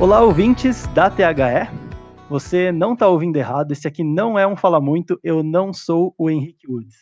Olá, ouvintes da THE. Você não está ouvindo errado, esse aqui não é um Fala Muito, eu não sou o Henrique Woods.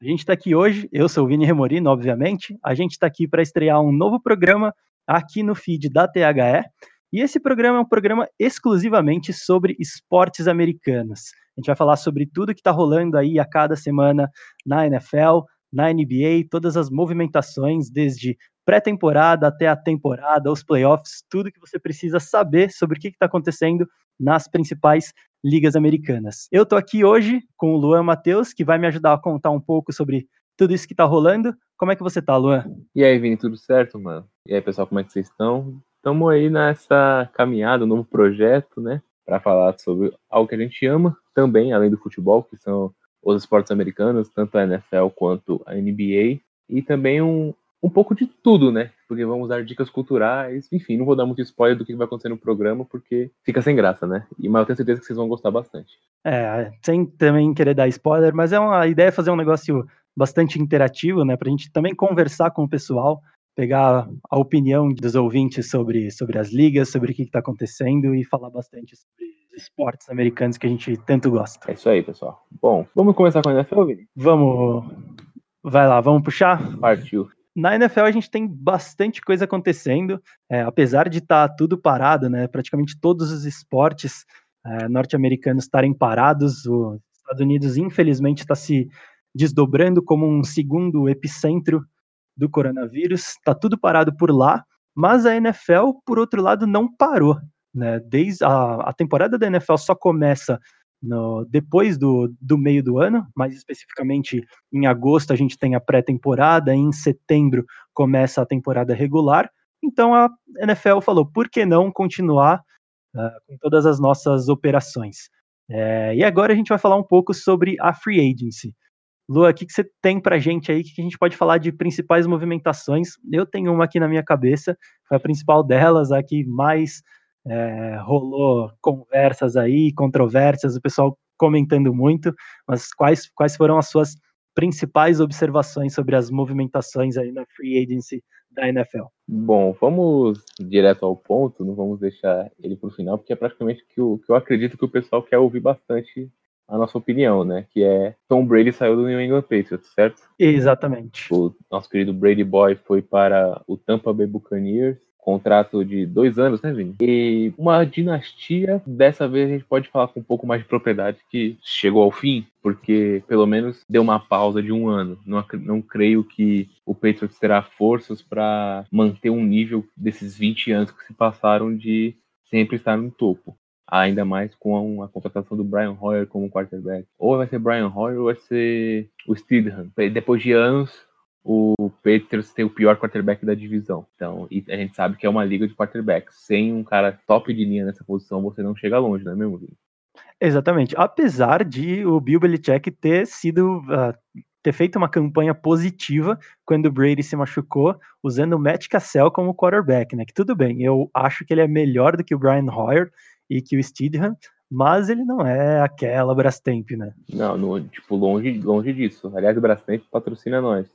A gente está aqui hoje, eu sou o Vini Remorino, obviamente, a gente está aqui para estrear um novo programa aqui no feed da THE, e esse programa é um programa exclusivamente sobre esportes americanos. A gente vai falar sobre tudo que está rolando aí a cada semana na NFL, na NBA, todas as movimentações, desde pré-temporada até a temporada, os playoffs, tudo que você precisa saber sobre o que está acontecendo nas principais ligas americanas. Eu estou aqui hoje com o Luan Matheus, que vai me ajudar a contar um pouco sobre tudo isso que está rolando. Como é que você está, Luan? E aí, Vini, tudo certo, mano? E aí, pessoal, como é que vocês estão? Estamos aí nessa caminhada, um novo projeto, né? Para falar sobre algo que a gente ama também, além do futebol, que são os esportes americanos, tanto a NFL quanto a NBA. E também um, um pouco de tudo, né? Porque vamos dar dicas culturais, enfim, não vou dar muito spoiler do que vai acontecer no programa, porque fica sem graça, né? E, mas eu tenho certeza que vocês vão gostar bastante. É, sem também querer dar spoiler, mas é uma a ideia é fazer um negócio bastante interativo, né? Pra gente também conversar com o pessoal, pegar a opinião dos ouvintes sobre, sobre as ligas, sobre o que está acontecendo e falar bastante sobre os esportes americanos que a gente tanto gosta. É isso aí, pessoal. Bom, vamos começar com a NFL, Vini? Vamos. Vai lá, vamos puxar? Partiu. Na NFL a gente tem bastante coisa acontecendo, é, apesar de estar tá tudo parado, né? Praticamente todos os esportes é, norte-americanos estarem parados. Os Estados Unidos, infelizmente, está se desdobrando como um segundo epicentro do coronavírus. Está tudo parado por lá, mas a NFL, por outro lado, não parou. Né? Desde a, a temporada da NFL só começa no, depois do, do meio do ano, mais especificamente em agosto a gente tem a pré-temporada, em setembro começa a temporada regular. Então a NFL falou, por que não continuar uh, com todas as nossas operações? É, e agora a gente vai falar um pouco sobre a free agency. Lua, o que, que você tem pra gente aí? O que a gente pode falar de principais movimentações? Eu tenho uma aqui na minha cabeça, foi a principal delas, a que mais é, rolou conversas aí, controvérsias, o pessoal comentando muito, mas quais, quais foram as suas principais observações sobre as movimentações aí na free agency da NFL? Bom, vamos direto ao ponto, não vamos deixar ele para o final, porque é praticamente que, o, que eu acredito que o pessoal quer ouvir bastante a nossa opinião, né? Que é Tom Brady saiu do New England Patriots, certo? Exatamente. O nosso querido Brady Boy foi para o Tampa Bay Buccaneers contrato de dois anos, né, Vini? E uma dinastia, dessa vez a gente pode falar com um pouco mais de propriedade, que chegou ao fim, porque pelo menos deu uma pausa de um ano. Não, não creio que o Patriots terá forças para manter um nível desses 20 anos que se passaram de sempre estar no topo. Ainda mais com a, contratação do Brian Hoyer como quarterback. Ou vai ser Brian Hoyer ou vai ser o Steedham. Depois de anos, o Patriots tem o pior quarterback da divisão. Então, e a gente sabe que é uma liga de quarterbacks. Sem um cara top de linha nessa posição, você não chega longe, não é mesmo, Vini? Exatamente. Apesar de o Bill Belichick ter sido uh, ter feito uma campanha positiva quando o Brady se machucou, usando o Matt Cassell como quarterback, né? Que tudo bem, eu acho que ele é melhor do que o Brian Hoyer e que o Steedham, mas ele não é aquela Brastemp, né? Não, no, tipo, longe, longe disso. Aliás, o Brastemp patrocina nós.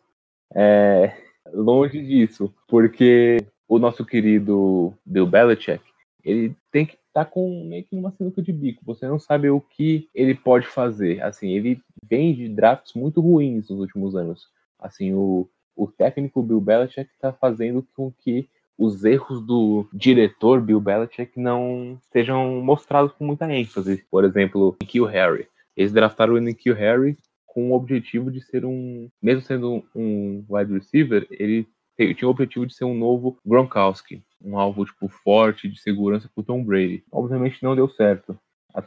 É, longe disso, porque o nosso querido Bill Belichick, ele tem que estar tá com meio que numa sinuca de bico. Você não sabe o que ele pode fazer. Assim, ele vem de drafts muito ruins nos últimos anos. Assim, o, o técnico Bill Belichick está fazendo com que os erros do diretor Bill Belichick não sejam mostrados com muita ênfase. Por exemplo, Nikhil Harry. Eles draftaram o Nikhil Harry com o objetivo de ser um, mesmo sendo um wide receiver, ele tinha o objetivo de ser um novo Gronkowski, um alvo tipo forte de segurança para Tom Brady. Obviamente não deu certo,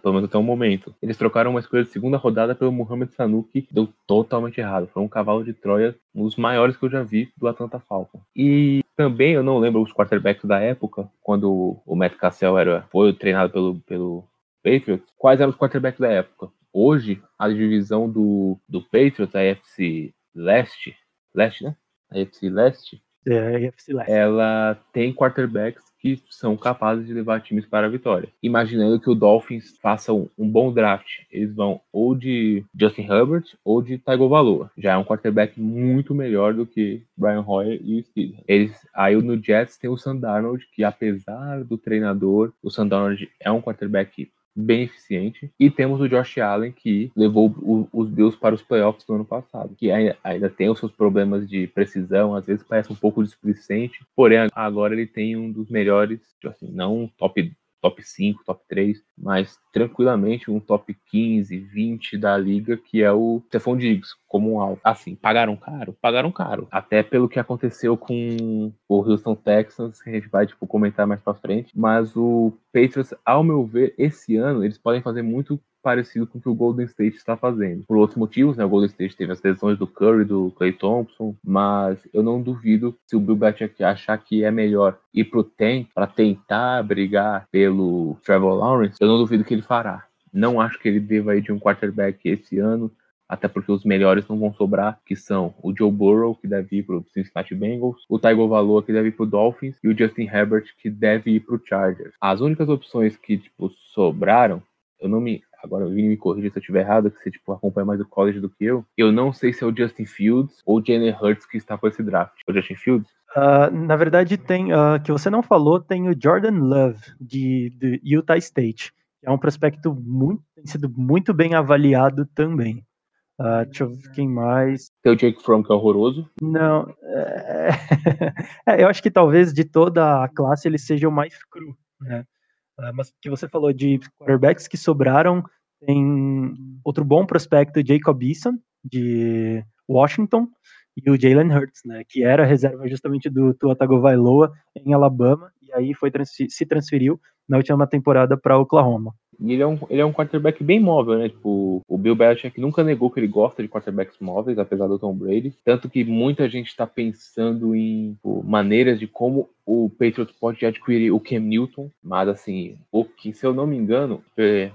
pelo menos até o momento. Eles trocaram uma escolha de segunda rodada pelo Mohamed Sanu, que deu totalmente errado. Foi um cavalo de Troia, um dos maiores que eu já vi do Atlanta Falcons. E também eu não lembro os quarterbacks da época, quando o Matt Cassell era, foi treinado pelo, pelo Patriots, quais eram os quarterbacks da época. Hoje, a divisão do, do Patriots, a AFC Leste, Leste, né? A AFC Leste, é, Leste. ela tem quarterbacks que são capazes de levar times para a vitória. Imaginando que o Dolphins faça um, um bom draft, eles vão ou de Justin Herbert ou de Tygo Valoa. Já é um quarterback muito melhor do que Brian Hoyer e o Steele. Eles, aí no Jets tem o Sam Darnold, que apesar do treinador, o Sam Darnold é um quarterback bem eficiente. E temos o Josh Allen, que levou o, os Bills para os playoffs do ano passado, que ainda, ainda, tem os seus problemas de precisão, às vezes parece um pouco displicente, porém agora ele tem um dos melhores, assim, não top top 5, top 3, mas tranquilamente um top 15, 20 da liga, que é o Stephon Diggs, como um alto. Assim, pagaram caro? Pagaram caro. Até pelo que aconteceu com o Houston Texans, que a gente vai, tipo, comentar mais pra frente, mas o Patriots, ao meu ver, esse ano, eles podem fazer muito parecido com o que o Golden State está fazendo. Por outros motivos, né? O Golden State teve as lesões do Curry, do Clay Thompson, mas eu não duvido se o Bill Belichick achar que é melhor ir pro tank para tentar brigar pelo Trevor Lawrence, eu não duvido que ele fará. Não acho que ele deva ir de um quarterback esse ano, até porque os melhores não vão sobrar, que são o Joe Burrow, que deve ir para o Cincinnati Bengals, o Tygo Valoa, que deve ir para o Dolphins, e o Justin Herbert, que deve ir para o Chargers. As únicas opções que tipo, sobraram, eu não me agora o Vini me corrija se eu estiver errado, que você tipo, acompanha mais o college do que eu. Eu não sei se é o Justin Fields ou o Jalen Hurts que está com esse draft. O Justin Fields? Uh, na verdade, tem uh, que você não falou, tem o Jordan Love, de, de Utah State. Que é um prospecto muito, tem sido muito bem avaliado também. Uh, deixa eu ver quem mais. Tem o Jake Fromm, que é horroroso. Não. É... é, eu acho que talvez de toda a classe ele seja o mais cru. Né? Uh, mas que você falou de quarterbacks que sobraram, tem outro bom prospecto, Jacob Eason, de Washington, e o Jalen Hurts, né, que era reserva justamente do Tua Tagovailoa em Alabama, e aí foi se transferiu na última temporada para Oklahoma. Ele é, um, ele é um quarterback bem móvel, né? Tipo, o Bill Belichick nunca negou que ele gosta de quarterbacks móveis, apesar do Tom Brady. Tanto que muita gente está pensando em tipo, maneiras de como o Patriots pode adquirir o Cam Newton, mas assim, o que, se eu não me engano,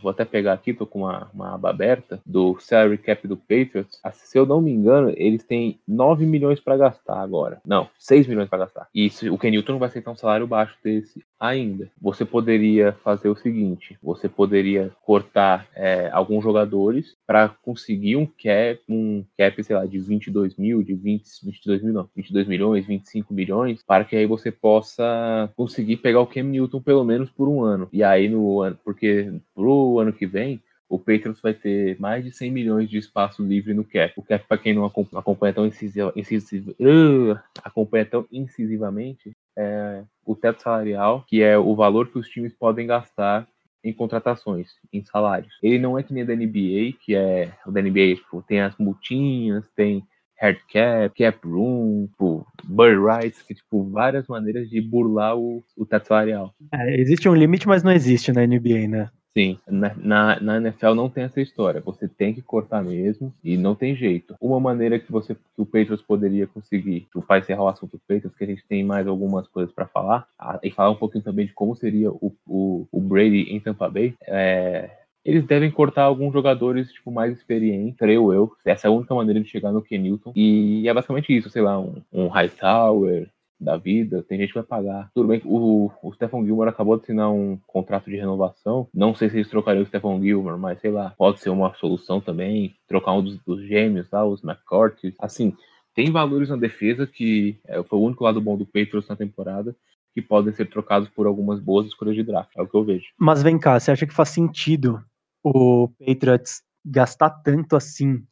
vou até pegar aqui, tô com uma, uma aba aberta, do salary cap do Patriots, assim, se eu não me engano, eles têm 9 milhões para gastar agora. Não, 6 milhões para gastar. E se, o Cam Newton não vai aceitar um salário baixo desse ainda. Você poderia fazer o seguinte, você poderia cortar é, alguns jogadores para conseguir um cap, um cap, sei lá, de 22 mil, de 20, 22 mil não, 22 milhões, 25 milhões, para que aí você possa possa conseguir pegar o Cam Newton pelo menos por um ano. E aí no ano, porque pro ano que vem o Patriots vai ter mais de 100 milhões de espaço livre no cap. O cap, para quem não acompanha tão, incisiva, incisiva, uh, acompanha tão incisivamente, é o teto salarial, que é o valor que os times podem gastar em contratações, em salários. Ele não é que nem da NBA, que é o da NBA, tipo, tem as multinhas, tem hard cap, cap room, tipo, bird rights, que tipo, várias maneiras de burlar o, o teto salarial. É, existe um limite, mas não existe na NBA, né? Sim, na, na, na, NFL não tem essa história. Você tem que cortar mesmo e não tem jeito. Uma maneira que você que o Patriots poderia conseguir, o pai encerrar o assunto do Patriots, que a gente tem mais algumas coisas para falar, e falar um pouquinho também de como seria o, o, o Brady em Tampa Bay, é, eles devem cortar alguns jogadores tipo, mais experientes, creio eu. Essa é a única maneira de chegar no Kenilton. E é basicamente isso, sei lá, um, um Hightower da vida, tem gente que vai pagar. Tudo bem que o, o Stephen Gilmore acabou de assinar um contrato de renovação. Não sei se eles trocariam o Stephen Gilmore, mas sei lá, pode ser uma solução também. Trocar um dos, dos gêmeos lá, os McCourty. Assim, tem valores na defesa que é, foi o único lado bom do Patriots na temporada que podem ser trocados por algumas boas escolhas de draft. É o que eu vejo. Mas vem cá, você acha que faz sentido o Patriots gastar tanto assim,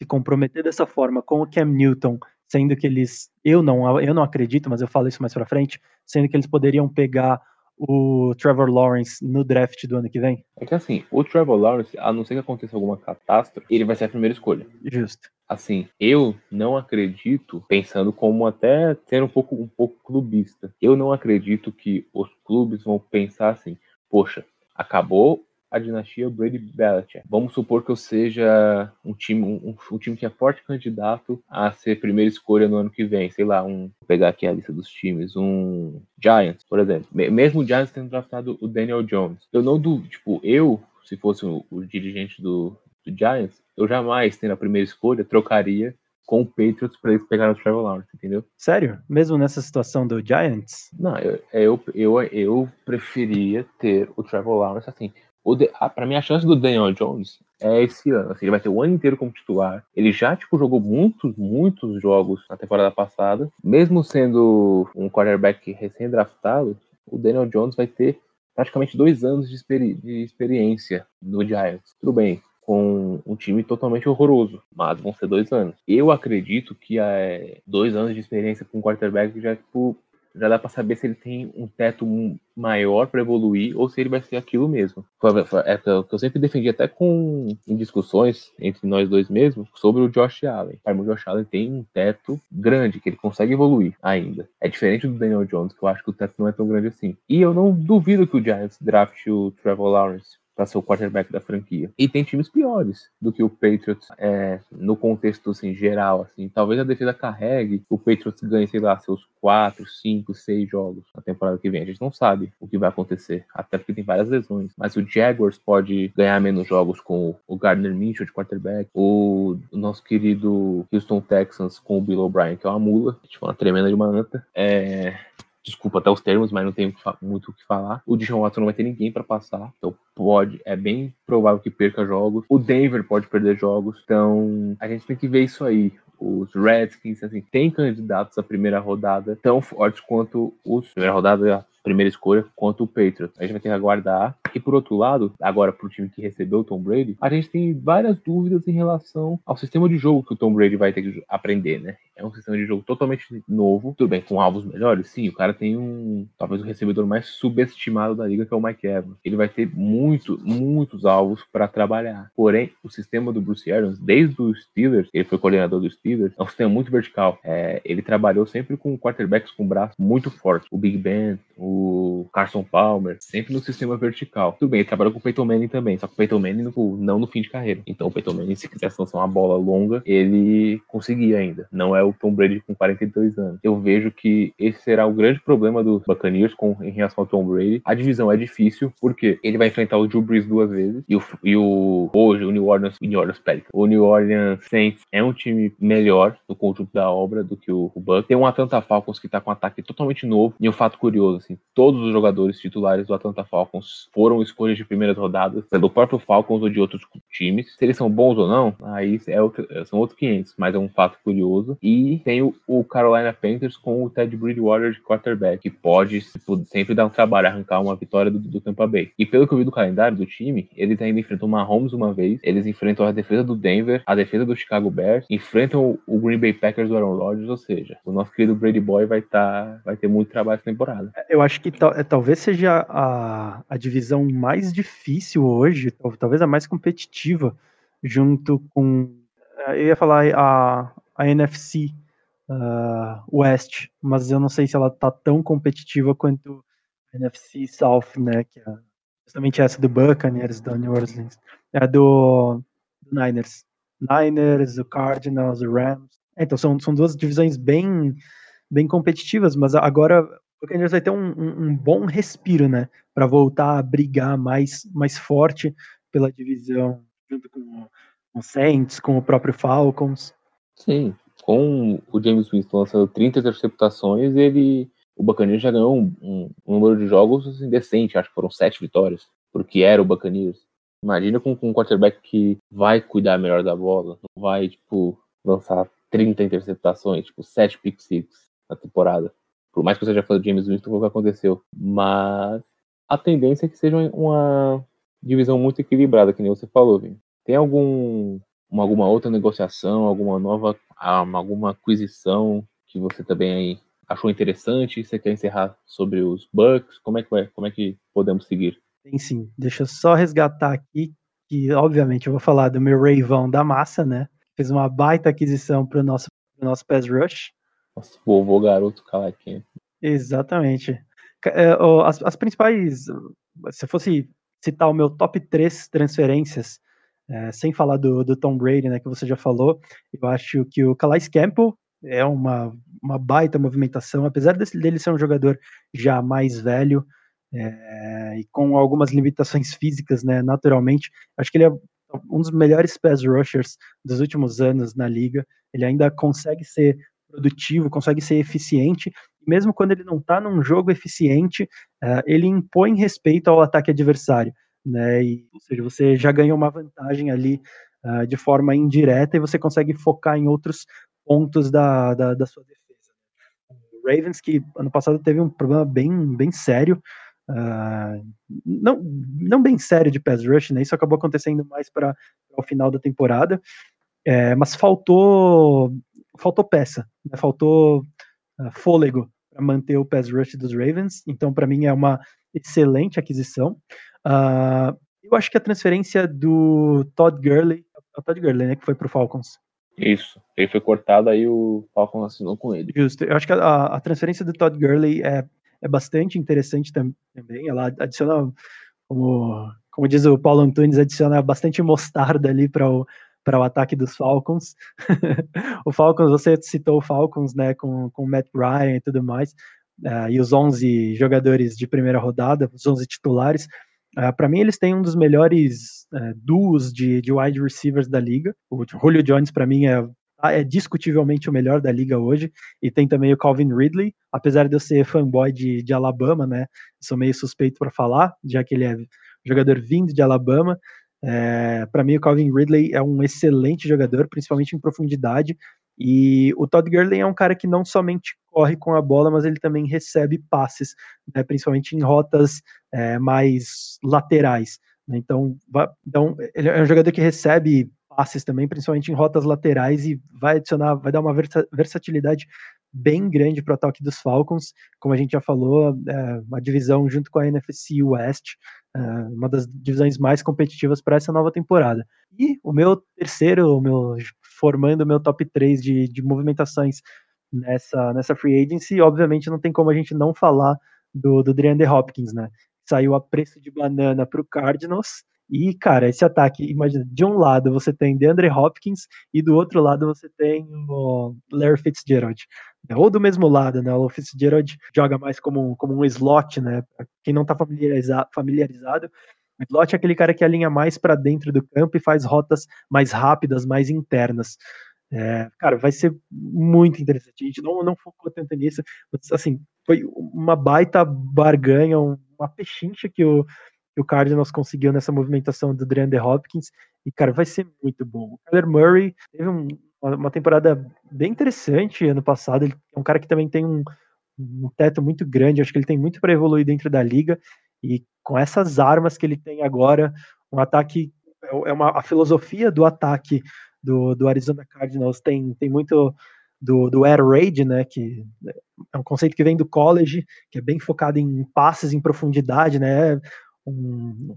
se comprometer dessa forma com o Cam Newton, sendo que eles, eu não, eu não acredito, mas eu falo isso mais para frente, sendo que eles poderiam pegar o Trevor Lawrence no draft do ano que vem? É que assim, o Trevor Lawrence, a não ser que aconteça alguma catástrofe, ele vai ser a primeira escolha. Justo. Assim, eu não acredito, pensando como até sendo um pouco, um pouco clubista, eu não acredito que os clubes vão pensar assim, poxa, acabou a dinastia Brady Belichick. Vamos supor que eu seja um time, um, um, time que é forte candidato a ser primeira escolha no ano que vem. Sei lá, um. Vou pegar aqui a lista dos times. Um Giants, por exemplo. Mesmo o Giants tendo draftado o Daniel Jones. Eu não do. Tipo, eu, se fosse o, o dirigente do, do Giants, eu jamais, tendo a primeira escolha, trocaria com o Patriots para eles pegarem o Trevor Lawrence, entendeu? Sério? Mesmo nessa situação do Giants? Não, eu, eu, eu, eu preferia ter o Trevor Lawrence assim. O de, a, pra mim, a chance do Daniel Jones é esse ano. Assim, ele vai ter o ano inteiro como titular. Ele já, tipo, jogou muitos, muitos jogos na temporada passada. Mesmo sendo um quarterback recém-draftado, o Daniel Jones vai ter praticamente dois anos de, experi de experiência no Giants. Tudo bem, com um time totalmente horroroso, mas vão ser dois anos. Eu acredito que é, dois anos de experiência com um quarterback já, tipo, já dá para saber se ele tem um teto maior para evoluir ou se ele vai ser aquilo mesmo. É o que eu sempre defendi até com em discussões entre nós dois mesmo sobre o Josh Allen. O Josh Allen tem um teto grande que ele consegue evoluir ainda. É diferente do Daniel Jones, que eu acho que o teto não é tão grande assim. E eu não duvido que o Giants draft o Trevor Lawrence para ser o quarterback da franquia. E tem times piores do que o Patriots é, no contexto assim, geral. Assim. Talvez a defesa carregue, o Patriots ganhe, sei lá, seus 4, 5, 6 jogos na temporada que vem. A gente não sabe o que vai acontecer, até porque tem várias lesões. Mas o Jaguars pode ganhar menos jogos com o Gardner Minshew de quarterback, o nosso querido Houston Texans com o Bill O'Brien, que é uma mula, tipo, uma tremenda de uma anta. É, desculpa até os termos, mas não tenho muito o que falar. O Deshaun Watson não vai ter ninguém para passar, então pode, é bem provável que perca jogos. O Denver pode perder jogos, então a gente tem que ver isso aí. Os Redskins, assim, tem candidatos à primeira rodada tão fortes quanto os primeira rodada primeira escolha quanto o Patriots. A gente vai ter que aguardar. E por outro lado, agora pro time que recebeu o Tom Brady, a gente tem várias dúvidas em relação ao sistema de jogo que o Tom Brady vai ter que aprender, né? É um sistema de jogo totalmente novo. Tudo bem, com alvos melhores? Sim, o cara tem um. Talvez o recebedor mais subestimado da liga, que é o Mike Evans. Ele vai ter muito, muitos alvos para trabalhar. Porém, o sistema do Bruce Arians, desde os Steelers, ele foi coordenador dos Steelers, é um sistema muito vertical. É, ele trabalhou sempre com quarterbacks com braço muito forte. O Big Ben, o o Carson Palmer, sempre no sistema vertical. Tudo bem, ele trabalhou com o Peyton Manning também, só que o Peyton Manning no, não no fim de carreira. Então o Peyton Manning, se quisesse lançar uma bola longa, ele conseguia ainda. Não é o Tom Brady com 42 anos. Eu vejo que esse será o grande problema dos Buccaneers com, em relação ao Tom Brady. A divisão é difícil, porque ele vai enfrentar o Drew Brees duas vezes, e o, e o hoje, o New Orleans, New Orleans Pelicans. O New Orleans Saints é um time melhor no conjunto da obra do que o, o. Tem um Atlanta Falcons que tá com um ataque totalmente novo, e um fato curioso, assim, todos os jogadores titulares do Atlanta Falcons foram escolhas de primeiras rodadas pelo próprio Falcons ou de outros times. Se eles são bons ou não, aí é outro, são outros 500, mas é um fato curioso. E tem o, o Carolina Panthers com o Ted Bridgewater de quarterback, que pode sempre dar um trabalho, arrancar uma vitória do, do Tampa Bay. E pelo que eu vi do calendário do time, eles ainda enfrentam o Mahomes uma vez, eles enfrentam a defesa do Denver, a defesa do Chicago Bears, enfrentam o Green Bay Packers do Aaron Rodgers, ou seja, o nosso querido Brady Boy vai, tá, vai ter muito trabalho essa temporada. Eu acho que é, talvez seja a, a divisão mais difícil hoje, talvez a mais competitiva, junto com. É, eu ia falar a, a NFC uh, West, mas eu não sei se ela tá tão competitiva quanto a NFC South, né? Que é justamente essa do Buccaneers, do New Orleans, é do, do Niners. Niners, o Cardinals, o Rams. Então são, são duas divisões bem, bem competitivas, mas agora porque a vai ter um, um, um bom respiro, né? Para voltar a brigar mais, mais forte pela divisão, junto com o Saints, com o próprio Falcons. Sim, com o James Winston lançando 30 interceptações, ele. O Buccaneers já ganhou um, um, um número de jogos assim, decente, acho que foram sete vitórias, porque era o Buccaneers. Imagina com, com um quarterback que vai cuidar melhor da bola, não vai, tipo, lançar 30 interceptações, tipo, 7 pick six na temporada. Por mais que você já falou de James Winston, o que aconteceu. Mas a tendência é que seja uma divisão muito equilibrada, que nem você falou, Vini. Tem algum, uma, alguma outra negociação, alguma nova, alguma aquisição que você também achou interessante? Você quer encerrar sobre os Bucks? Como é que vai? Como é que podemos seguir? Tem sim. Deixa eu só resgatar aqui que, obviamente, eu vou falar do meu Ravão da massa, né? Fez uma baita aquisição para o nosso, nosso pass rush. Nossa, vovô garoto calaquinho. Exatamente. É, as, as, principais, se fosse citar o meu top 3 transferências, é, sem falar do, do, Tom Brady, né, que você já falou, eu acho que o Calais Campbell é uma, uma baita movimentação, apesar desse, dele ser um jogador já mais velho é, e com algumas limitações físicas, né, naturalmente, acho que ele é um dos melhores pass rushers dos últimos anos na liga. Ele ainda consegue ser produtivo, consegue ser eficiente. Mesmo quando ele não está num jogo eficiente, uh, ele impõe respeito ao ataque adversário. Né? E, ou seja, você já ganhou uma vantagem ali uh, de forma indireta e você consegue focar em outros pontos da, da, da sua defesa. O Ravens, que ano passado teve um problema bem, bem sério, uh, não, não bem sério de pass rush, né? isso acabou acontecendo mais para o final da temporada, é, mas faltou, faltou peça, né? faltou uh, fôlego para manter o pass rush dos Ravens, então para mim é uma excelente aquisição. Uh, eu acho que a transferência do Todd Gurley, é o Todd Gurley, né, que foi para o Falcons. Isso, ele foi cortado, aí o Falcons assinou com ele. Justo, eu acho que a, a transferência do Todd Gurley é, é bastante interessante também. Ela adiciona, como, como diz o Paulo Antunes, adiciona bastante mostarda ali para o, para o ataque dos Falcons. o Falcons, você citou o Falcons, né, com, com o Matt Ryan e tudo mais, uh, e os 11 jogadores de primeira rodada, os 11 titulares. Uh, para mim, eles têm um dos melhores uh, duos de, de wide receivers da liga. O Julio Jones, para mim, é, é discutivelmente o melhor da liga hoje. E tem também o Calvin Ridley, apesar de eu ser fanboy de, de Alabama, né? Sou meio suspeito para falar, já que ele é jogador vindo de Alabama. É, para mim, o Calvin Ridley é um excelente jogador, principalmente em profundidade. E o Todd Gurley é um cara que não somente corre com a bola, mas ele também recebe passes, né, principalmente em rotas é, mais laterais. Né, então, então, ele é um jogador que recebe passes também, principalmente em rotas laterais, e vai adicionar, vai dar uma versatilidade bem grande para o ataque dos Falcons, como a gente já falou, é uma divisão junto com a NFC West, é uma das divisões mais competitivas para essa nova temporada. E o meu terceiro, o meu formando o meu top 3 de, de movimentações nessa, nessa free agency, obviamente não tem como a gente não falar do, do Hopkins, né? Saiu a preço de banana para o Cardinals, e, cara, esse ataque, imagina, de um lado você tem DeAndre Hopkins e do outro lado você tem o Larry Fitzgerald. Ou do mesmo lado, né? O Fitzgerald joga mais como, como um slot, né? Pra quem não tá familiarizado, familiarizado o slot é aquele cara que alinha mais para dentro do campo e faz rotas mais rápidas, mais internas. É, cara, vai ser muito interessante. A gente não, não focou tanto nisso. Mas, assim, foi uma baita barganha, uma pechincha que o, que o Cardinals conseguiu nessa movimentação do DeAndre Hopkins. E, cara, vai ser muito bom. O Kyler Murray teve um, uma temporada bem interessante ano passado. Ele é um cara que também tem um, um teto muito grande. Acho que ele tem muito para evoluir dentro da liga. E com essas armas que ele tem agora, um ataque. É, é uma, a filosofia do ataque do, do Arizona Cardinals tem, tem muito do, do air raid, né, que é um conceito que vem do college, que é bem focado em passes em profundidade, né, um,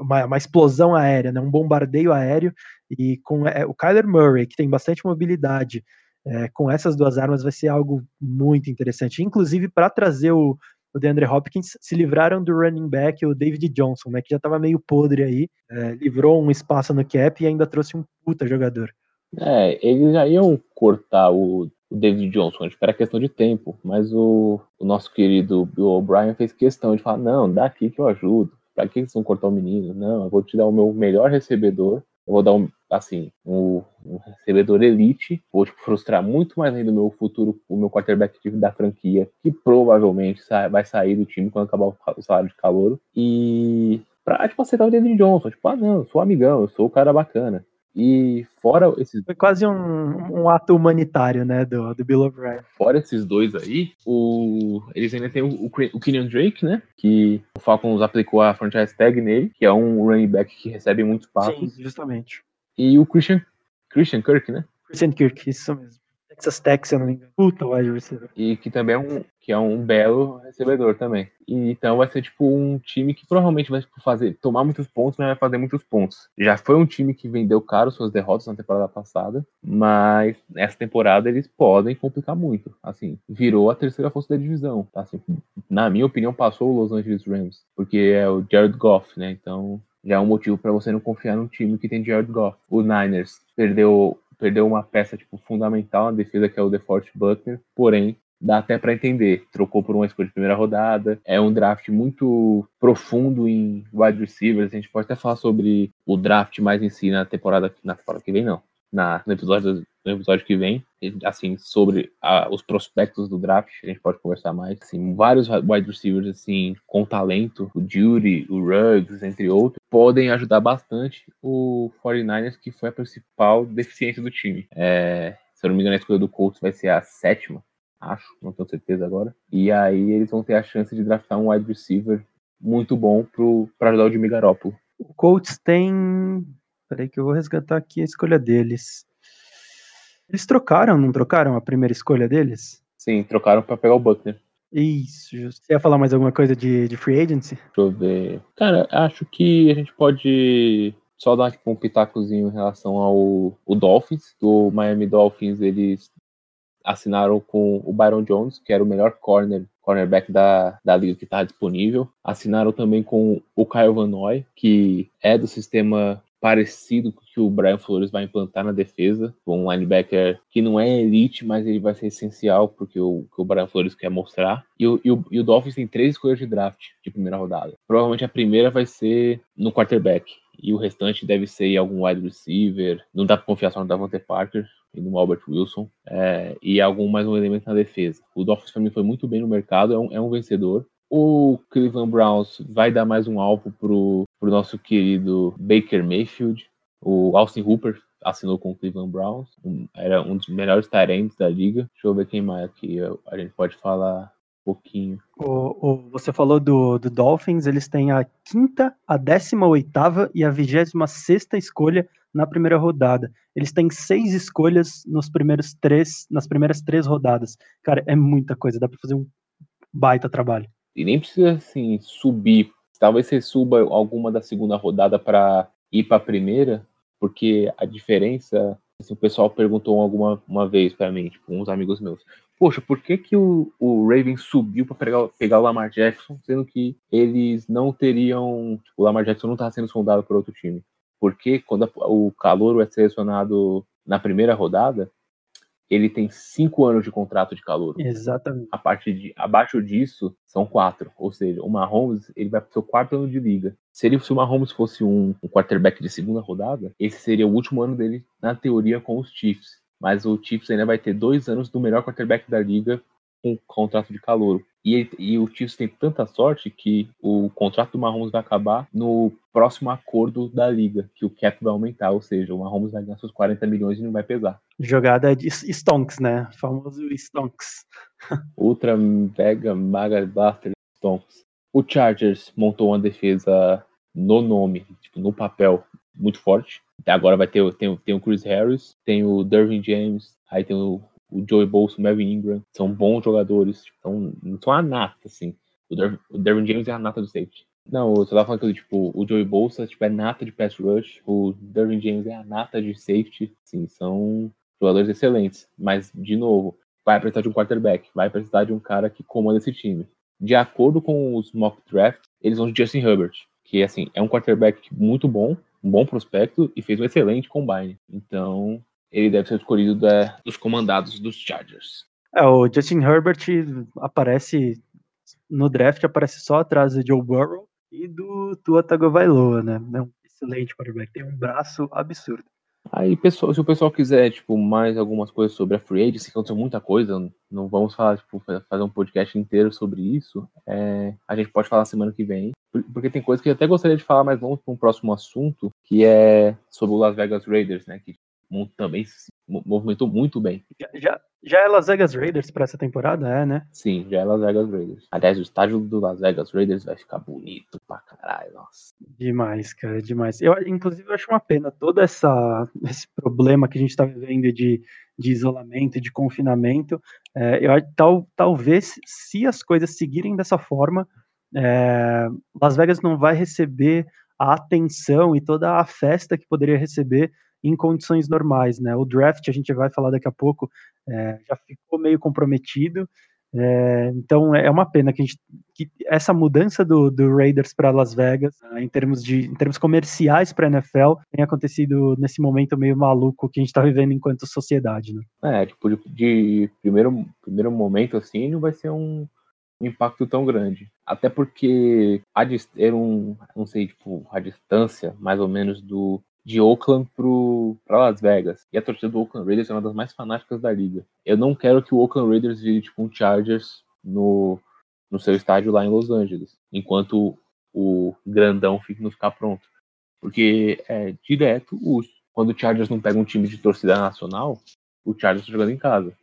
uma, uma, explosão aérea, né, um bombardeio aéreo, e com é, o Kyler Murray, que tem bastante mobilidade, é, com essas duas armas vai ser algo muito interessante. Inclusive, para trazer o, o DeAndre Hopkins, se livraram do running back, o David Johnson, né, que já estava meio podre aí, é, livrou um espaço no cap e ainda trouxe um puta jogador. É, eles já iam cortar o o David Johnson, era questão de tempo, mas o, o nosso querido Bill O'Brien fez questão de falar, não, dá aqui que eu ajudo, pra que vocês vão cortar o menino? Não, eu vou te dar o meu melhor recebedor, eu vou dar um, assim, um, um recebedor elite, vou tipo, frustrar muito mais ainda o meu futuro, o meu quarterback da franquia, que provavelmente vai sair do time quando acabar o salário de calor, e pra, tipo, aceitar o David Johnson, tipo, ah, não, eu sou amigão, eu sou o cara bacana. E fora esses. Foi quase um, um ato humanitário, né, do, do Bill O'Brien. Fora esses dois aí, o, eles ainda tem o, o, o Kenyon Drake, né? Que o Falcons aplicou a franchise tag nele, que é um running back que recebe muitos passos. Sim, justamente. E o Christian, Christian Kirk, né? Christian Kirk, isso mesmo. Texas Tech, se eu não me engano. Puta wide receiver. E que também é um, que é um belo recebedor também. E, então vai ser tipo um time que provavelmente vai tipo, fazer, tomar muitos pontos, mas vai fazer muitos pontos. Já foi um time que vendeu caro suas derrotas na temporada passada, mas nessa temporada eles podem complicar muito. Assim, virou a terceira força da divisão. Tá? Assim, na minha opinião, passou o Los Angeles Rams, porque é o Jared Goff, né? Então já é um motivo para você não confiar num time que tem Jared Goff. O Niners perdeu perdeu uma peça tipo fundamental na defesa que é o DeForest Buckner, porém dá até para entender. Trocou por uma escolha de primeira rodada. É um draft muito profundo em wide receivers. A gente pode até falar sobre o draft mais em si na temporada, na temporada que vem, não. Na, no, episódio, no episódio que vem, assim, sobre a, os prospectos do draft, a gente pode conversar mais. Assim, vários wide receivers, assim, com talento, o Judy, o Ruggs, entre outros, podem ajudar bastante o 49ers, que foi a principal deficiência do time. É, se eu não me engano, a escolha do Colts vai ser a sétima acho, não tenho certeza agora. E aí eles vão ter a chance de draftar um wide receiver muito bom para ajudar o Jimmy Garoppolo. O Colts tem. Peraí que eu vou resgatar aqui a escolha deles. Eles trocaram, não trocaram a primeira escolha deles? Sim, trocaram para pegar o Buckner. Isso, justo. Você ia falar mais alguma coisa de, de free agency? Deixa eu ver. Cara, acho que a gente pode só dar tipo, um pitacozinho em relação ao o Dolphins. Do Miami Dolphins, eles assinaram com o Byron Jones, que era o melhor corner, cornerback da, da liga que estava disponível. Assinaram também com o Kyle Van Noy, que é do sistema parecido com o que o Brian Flores vai implantar na defesa, um linebacker que não é elite, mas ele vai ser essencial porque o que o Brian Flores quer mostrar. E o, e o, e o Dolphins tem três escolhas de draft de primeira rodada. Provavelmente a primeira vai ser no quarterback e o restante deve ser algum wide receiver. Não dá para confiar só no Davante Parker, e Albert Wilson, é, e algum mais um elemento na defesa. O Dolphins para mim foi muito bem no mercado, é um, é um vencedor. O Cleveland Browns vai dar mais um alvo pro, pro nosso querido Baker Mayfield. O Austin Hooper assinou com o Cleveland Browns, um, era um dos melhores tarentes da liga. Deixa eu ver quem mais aqui a gente pode falar um pouquinho. O, o, você falou do, do Dolphins, eles têm a quinta, a décima oitava e a vigésima sexta escolha na primeira rodada. Eles têm seis escolhas nos primeiros três, nas primeiras três rodadas. Cara, é muita coisa, dá para fazer um baita trabalho. E nem precisa assim subir. Talvez você suba alguma da segunda rodada para ir para a primeira, porque a diferença, assim, o pessoal perguntou alguma uma vez para mim, tipo, uns amigos meus. Poxa, por que, que o, o Raven subiu para pegar, pegar o Lamar Jackson, sendo que eles não teriam. Tipo, o Lamar Jackson não está sendo sondado por outro time? Porque quando o calor é selecionado na primeira rodada, ele tem cinco anos de contrato de calor. Exatamente. A partir de abaixo disso são quatro, ou seja, o Mahomes ele vai para o seu quarto ano de liga. Se, ele, se o Mahomes fosse um, um quarterback de segunda rodada, esse seria o último ano dele na teoria com os Chiefs. Mas o Chiefs ainda vai ter dois anos do melhor quarterback da liga com contrato de calor. E, e o Chiefs tem tanta sorte que o contrato do Mahomes vai acabar no próximo acordo da liga, que o cap vai aumentar, ou seja, o Mahomes vai ganhar seus 40 milhões e não vai pesar. Jogada de Stonks, né? O famoso Stonks. Ultra Mega Maga Blaster Stonks. O Chargers montou uma defesa no nome, tipo, no papel, muito forte. Agora vai ter, tem, tem o Chris Harris, tem o Dervin James, aí tem o o Joey Bolso, o Melvin Ingram, são bons jogadores, então não são a nata, assim. O, Der o Derwin James é a nata do safety. Não, eu só tava falando que, tipo, o Joey Bolsa, tipo, é nata de pass rush, o Derwin James é a nata de safety, sim, são jogadores excelentes, mas, de novo, vai precisar de um quarterback, vai precisar de um cara que comanda esse time. De acordo com os mock drafts, eles vão de Justin Herbert, que, assim, é um quarterback muito bom, um bom prospecto e fez um excelente combine. Então, ele deve ser escolhido da, dos comandados dos Chargers. É, o Justin Herbert aparece no draft, aparece só atrás do Joe Burrow e do Tua Tagovailoa, né? É um excelente quarterback, tem um braço absurdo. Aí, pessoal, se o pessoal quiser, tipo, mais algumas coisas sobre a Free Agency, que aconteceu muita coisa, não vamos falar, tipo, fazer um podcast inteiro sobre isso, é, a gente pode falar semana que vem, porque tem coisas que eu até gostaria de falar, mas vamos para um próximo assunto, que é sobre o Las Vegas Raiders, né, que também se movimentou muito bem. Já, já é Las Vegas Raiders para essa temporada, é, né? Sim, já é Las Vegas Raiders. Aliás, o estádio do Las Vegas Raiders vai ficar bonito pra caralho, nossa. Demais, cara, demais. Eu, inclusive, eu acho uma pena todo essa, esse problema que a gente está vivendo de, de isolamento, de confinamento. É, eu, tal, talvez, se as coisas seguirem dessa forma, é, Las Vegas não vai receber a atenção e toda a festa que poderia receber em condições normais, né? O draft, a gente vai falar daqui a pouco, é, já ficou meio comprometido, É, então é uma pena que, gente, que essa mudança do, do Raiders para Las Vegas, uh, em termos de em termos comerciais para a NFL, tenha acontecido nesse momento meio maluco que a gente está vivendo enquanto sociedade. Né? É, tipo, de, de, primeiro, primeiro momento assim, não vai ser um, impacto tão grande. Até porque a, era um, não sei, tipo, a distância mais ou menos do de Oakland para Las Vegas. E a torcida do Oakland Raiders é uma das mais fanáticas da liga. Eu não quero que o Oakland Raiders vire tipo um Chargers no, no seu estádio lá em Los Angeles, enquanto o grandão fique no ficar pronto. Porque é direto os quando o Chargers não pega um time de torcida nacional, o Chargers está jogando em casa.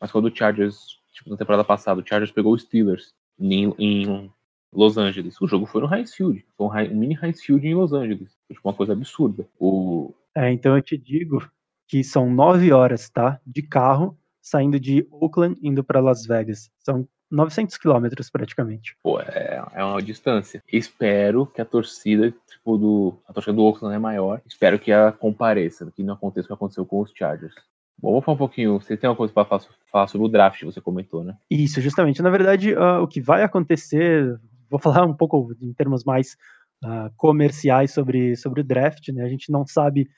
Mas quando o Chargers, tipo, na temporada passada, o Chargers pegou os Steelers em, em Los Angeles. O jogo foi no Heinz Field. Foi um, high, um mini Heinz Field em Los Angeles. Foi tipo, uma coisa absurda. O... É, então eu te digo que são nove horas, tá? De carro, saindo de Oakland, indo para Las Vegas. São 900 quilômetros praticamente. Pô, é, é uma distância. Espero que a torcida, tipo, do. A torcida do Oakland é maior. Espero que ela compareça, que não aconteça o que aconteceu com os Chargers. Bom, vamos falar um pouquinho. Você tem uma coisa para falar sobre o draft, você comentou, né? Isso, justamente. Na verdade, uh, o que vai acontecer vou falar um pouco em termos mais uh, comerciais sobre, sobre o draft, né? A gente não sabe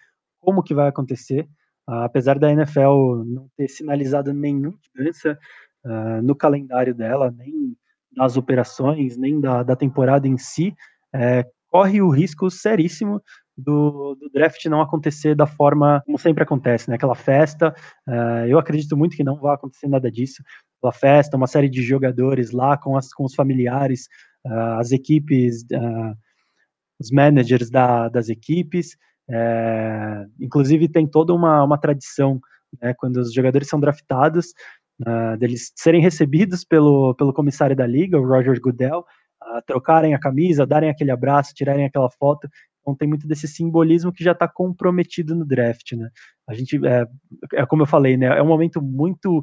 como que vai acontecer, uh, apesar da NFL não ter sinalizado nenhuma mudança uh, no calendário dela, nem nas operações, nem da, da temporada em si, é, corre o risco seríssimo do, do, draft não acontecer da forma como sempre acontece, né? Aquela festa. Uh, eu acredito muito que não vai acontecer nada disso. Aquela festa, uma série de jogadores lá com, as, com os familiares, as equipes, uh, os managers da, das equipes. É, inclusive, tem toda uma, uma tradição né, quando os jogadores são draftados, uh, deles serem recebidos pelo, pelo comissário da liga, o Roger Goodell, uh, trocarem a camisa, darem aquele abraço, tirarem aquela foto. Então tem muito desse simbolismo que já está comprometido no draft, né? A gente, é, é, como eu falei, né? É um momento muito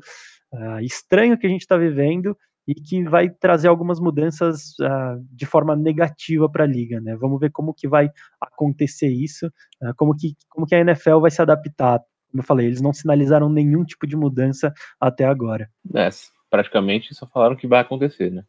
uh, estranho que a gente está vivendo e que vai trazer algumas mudanças uh, de forma negativa para a liga, né? Vamos ver como que vai acontecer isso, uh, como que como que a NFL vai se adaptar. Como eu falei, eles não sinalizaram nenhum tipo de mudança até agora. É, praticamente só falaram que vai acontecer, né?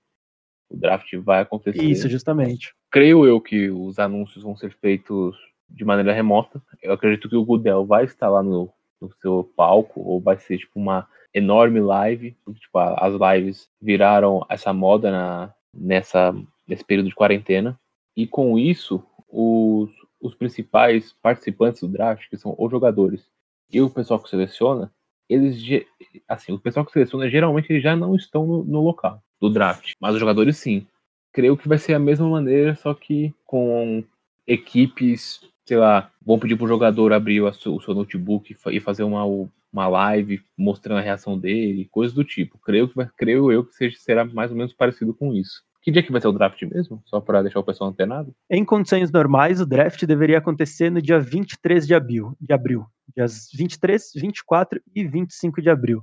O draft vai acontecer. Isso, justamente. Creio eu que os anúncios vão ser feitos de maneira remota. Eu acredito que o Goodell vai estar lá no, no seu palco, ou vai ser tipo uma enorme live, tipo, as lives viraram essa moda na, nessa, nesse período de quarentena, e com isso, os, os principais participantes do draft, que são os jogadores e o pessoal que seleciona, eles, assim, o pessoal que seleciona, geralmente eles já não estão no, no local do draft, mas os jogadores sim. Creio que vai ser a mesma maneira, só que com equipes sei lá, vão pedir pro jogador abrir o seu, notebook e fazer uma, uma live mostrando a reação dele, coisas do tipo. Creio, que vai, creio eu que seja, será mais ou menos parecido com isso. Que dia que vai ter o draft mesmo? Só para deixar o pessoal antenado? Em condições normais, o draft deveria acontecer no dia 23 de abril, de abril dias 23, 24 e 25 de abril.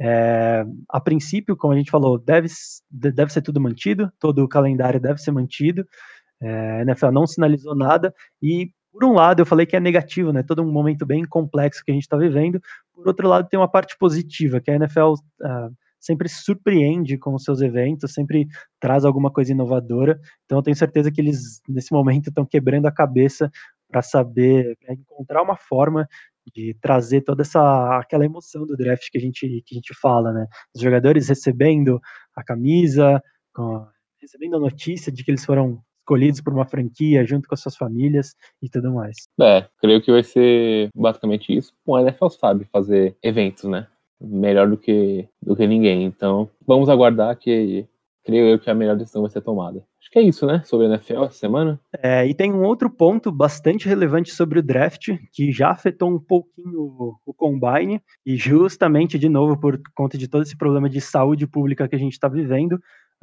É, a princípio, como a gente falou, deve, deve ser tudo mantido, todo o calendário deve ser mantido. É, a NFL não sinalizou nada e por um lado, eu falei que é negativo, né? Todo um momento bem complexo que a gente está vivendo. Por outro lado, tem uma parte positiva, que a NFL uh, ah, sempre surpreende com os seus eventos, sempre traz alguma coisa inovadora. Então, eu tenho certeza que eles, nesse momento, estão quebrando a cabeça para saber, encontrar uma forma de trazer toda essa aquela emoção do draft que a gente que a gente fala, né? Os jogadores recebendo a camisa, recebendo a notícia de que eles foram escolhidos por uma franquia junto com as suas famílias e tudo mais. É, creio que vai ser basicamente isso. A NFL sabe fazer eventos, né? Melhor do que, do que ninguém. Então, vamos aguardar que creio eu que a melhor decisão vai ser tomada. Acho que é isso, né? Sobre a NFL essa semana. É, e tem um outro ponto bastante relevante sobre o draft, que já afetou um pouquinho o, o combine, e justamente, de novo, por conta de todo esse problema de saúde pública que a gente está vivendo,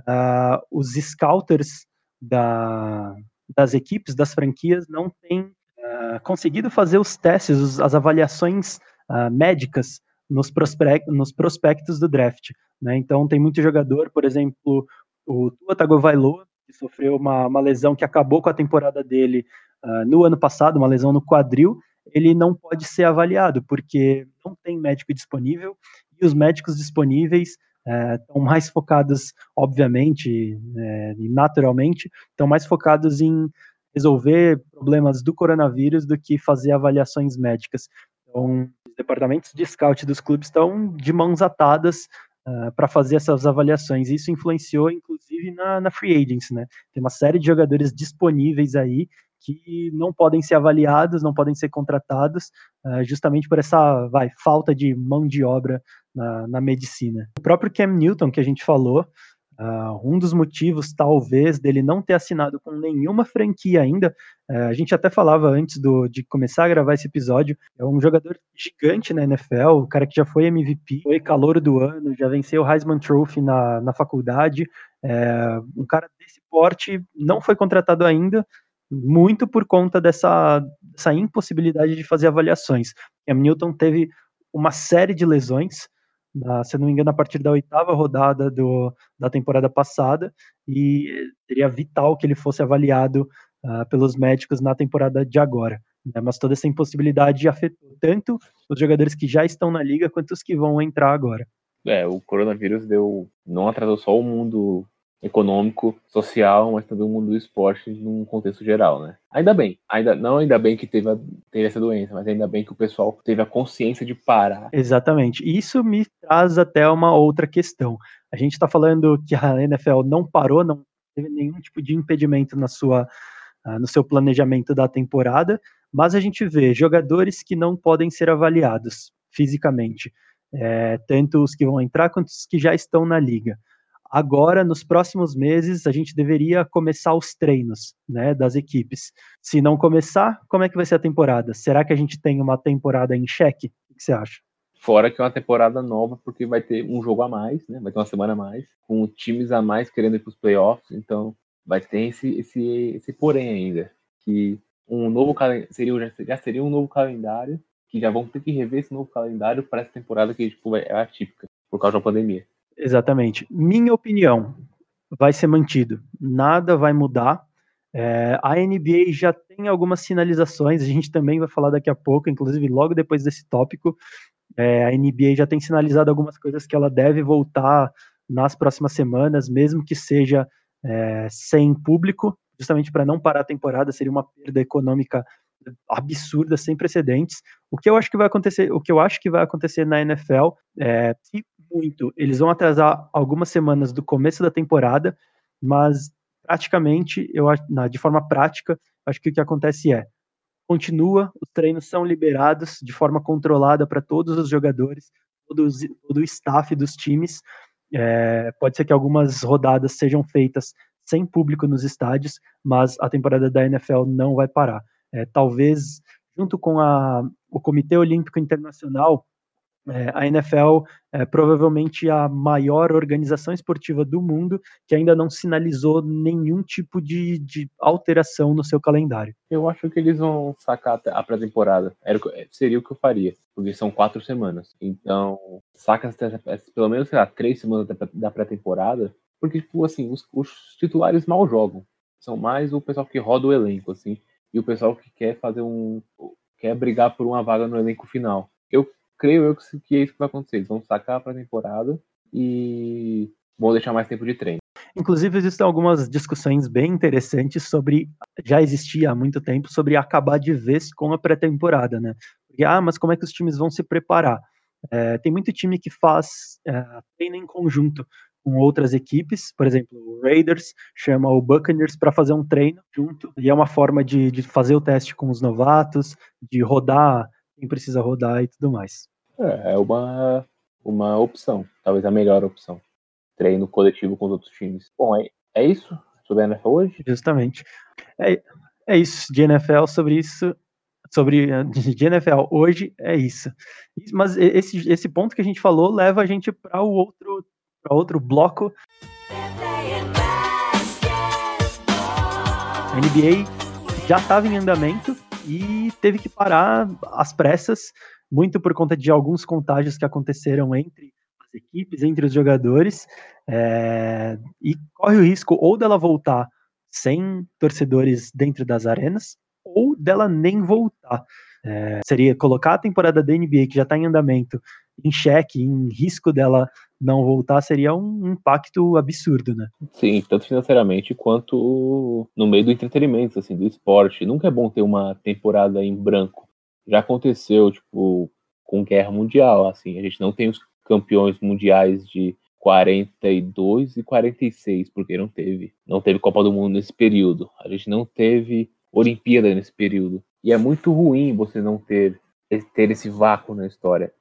uh, os scouters da, das equipes, das franquias, não tem uh, conseguido fazer os testes, as avaliações uh, médicas nos, prospect, nos prospectos do draft. Né? Então, tem muito jogador, por exemplo, o Tua Tagovailoa, que sofreu uma, uma, lesão que acabou com a temporada dele uh, no ano passado, uma lesão no quadril, ele não pode ser avaliado, porque não tem médico disponível, e os médicos disponíveis estão é, mais focados, obviamente é, naturalmente, estão mais focados em resolver problemas do coronavírus do que fazer avaliações médicas. Então, os departamentos de scout dos clubes estão de mãos atadas uh, para fazer essas avaliações. Isso influenciou, inclusive, na, na free agency, né? Tem uma série de jogadores disponíveis aí que não podem ser avaliados, não podem ser contratados, uh, justamente por essa vai, falta de mão de obra na, na medicina. O próprio Cam Newton, que a gente falou, Uh, um dos motivos, talvez, dele não ter assinado com nenhuma franquia ainda, uh, a gente até falava antes do, de começar a gravar esse episódio, é um jogador gigante na NFL, o cara que já foi MVP, foi calor do ano, já venceu o Heisman Trophy na, na faculdade, é, um cara desse porte não foi contratado ainda, muito por conta dessa, dessa impossibilidade de fazer avaliações. Cam Newton teve uma série de lesões, na, se não me engano, a partir da oitava rodada do, da temporada passada, e seria vital que ele fosse avaliado uh, pelos médicos na temporada de agora. Né? Mas toda essa impossibilidade afetou tanto os jogadores que já estão na liga quanto os que vão entrar agora. É, o coronavírus deu, não atrasou só o mundo econômico, social, mas também o mundo do esporte num contexto geral, né? Ainda bem, ainda não ainda bem que teve, a, teve essa doença, mas ainda bem que o pessoal teve a consciência de parar. Exatamente. Isso me traz até uma outra questão. A gente está falando que a NFL não parou, não teve nenhum tipo de impedimento na sua, uh, no seu planejamento da temporada, mas a gente vê jogadores que não podem ser avaliados fisicamente, é, tanto os que vão entrar quanto os que já estão na liga. Agora, nos próximos meses, a gente deveria começar os treinos né, das equipes. Se não começar, como é que vai ser a temporada? Será que a gente tem uma temporada em xeque? O que você acha? Fora que é uma temporada nova, porque vai ter um jogo a mais, né? Vai ter uma semana a mais, com times a mais querendo ir para os playoffs, então vai ter esse, esse, esse porém ainda. Que um novo seria, já seria um novo calendário, que já vão ter que rever esse novo calendário para essa temporada que tipo, é atípica, por causa da pandemia. Exatamente. Minha opinião vai ser mantido. Nada vai mudar. É, a NBA já tem algumas sinalizações, a gente também vai falar daqui a pouco, inclusive logo depois desse tópico. É, a NBA já tem sinalizado algumas coisas que ela deve voltar nas próximas semanas, mesmo que seja é, sem público, justamente para não parar a temporada, seria uma perda econômica absurda, sem precedentes. O que eu acho que vai acontecer, o que eu acho que vai acontecer na NFL, é, se muito. Eles vão atrasar algumas semanas do começo da temporada, mas praticamente, eu de forma prática, acho que o que acontece é continua, os treinos são liberados de forma controlada para todos os jogadores, todo, todo o staff dos times. É, pode ser que algumas rodadas sejam feitas sem público nos estádios, mas a temporada da NFL não vai parar. É, talvez, junto com a, o Comitê Olímpico Internacional, é, a NFL é provavelmente a maior organização esportiva do mundo que ainda não sinalizou nenhum tipo de, de alteração no seu calendário. Eu acho que eles vão sacar a pré-temporada. Seria o que eu faria, porque são quatro semanas. Então, saca pelo menos, sei lá, três semanas da pré-temporada, porque, tipo, assim, os, os titulares mal jogam. São mais o pessoal que roda o elenco, assim, e o pessoal que quer fazer um. quer brigar por uma vaga no elenco final. Eu creio eu que é isso que vai acontecer. Eles vão sacar para a temporada e vão deixar mais tempo de treino. Inclusive, existem algumas discussões bem interessantes sobre. Já existia há muito tempo sobre acabar de vez com a pré-temporada, né? Porque, ah, mas como é que os times vão se preparar? É, tem muito time que faz é, treino em conjunto com outras equipes, por exemplo, o Raiders chama o Buccaneers para fazer um treino junto, e é uma forma de, de fazer o teste com os novatos, de rodar quem precisa rodar e tudo mais. É, é uma, uma opção, talvez a melhor opção. Treino coletivo com os outros times. Bom, é, é isso sobre a NFL hoje? Justamente. É, é isso de NFL sobre isso. Sobre de NFL hoje é isso. Mas esse, esse ponto que a gente falou leva a gente para o outro para outro bloco. A NBA já estava em andamento e teve que parar às pressas, muito por conta de alguns contágios que aconteceram entre as equipes, entre os jogadores, é, e corre o risco ou dela voltar sem torcedores dentro das arenas, ou dela nem voltar. É, seria colocar a temporada da NBA, que já está em andamento, em xeque, em risco dela não voltar, seria um impacto absurdo, né? Sim, tanto financeiramente quanto no meio do entretenimento, assim, do esporte. Nunca é bom ter uma temporada em branco. Já aconteceu, tipo, com guerra mundial, assim, a gente não tem os campeões mundiais de 42 e 46, porque não teve. Não teve Copa do Mundo nesse período. A gente não teve Olimpíada nesse período. E é muito ruim você não ter, ter esse vácuo na história.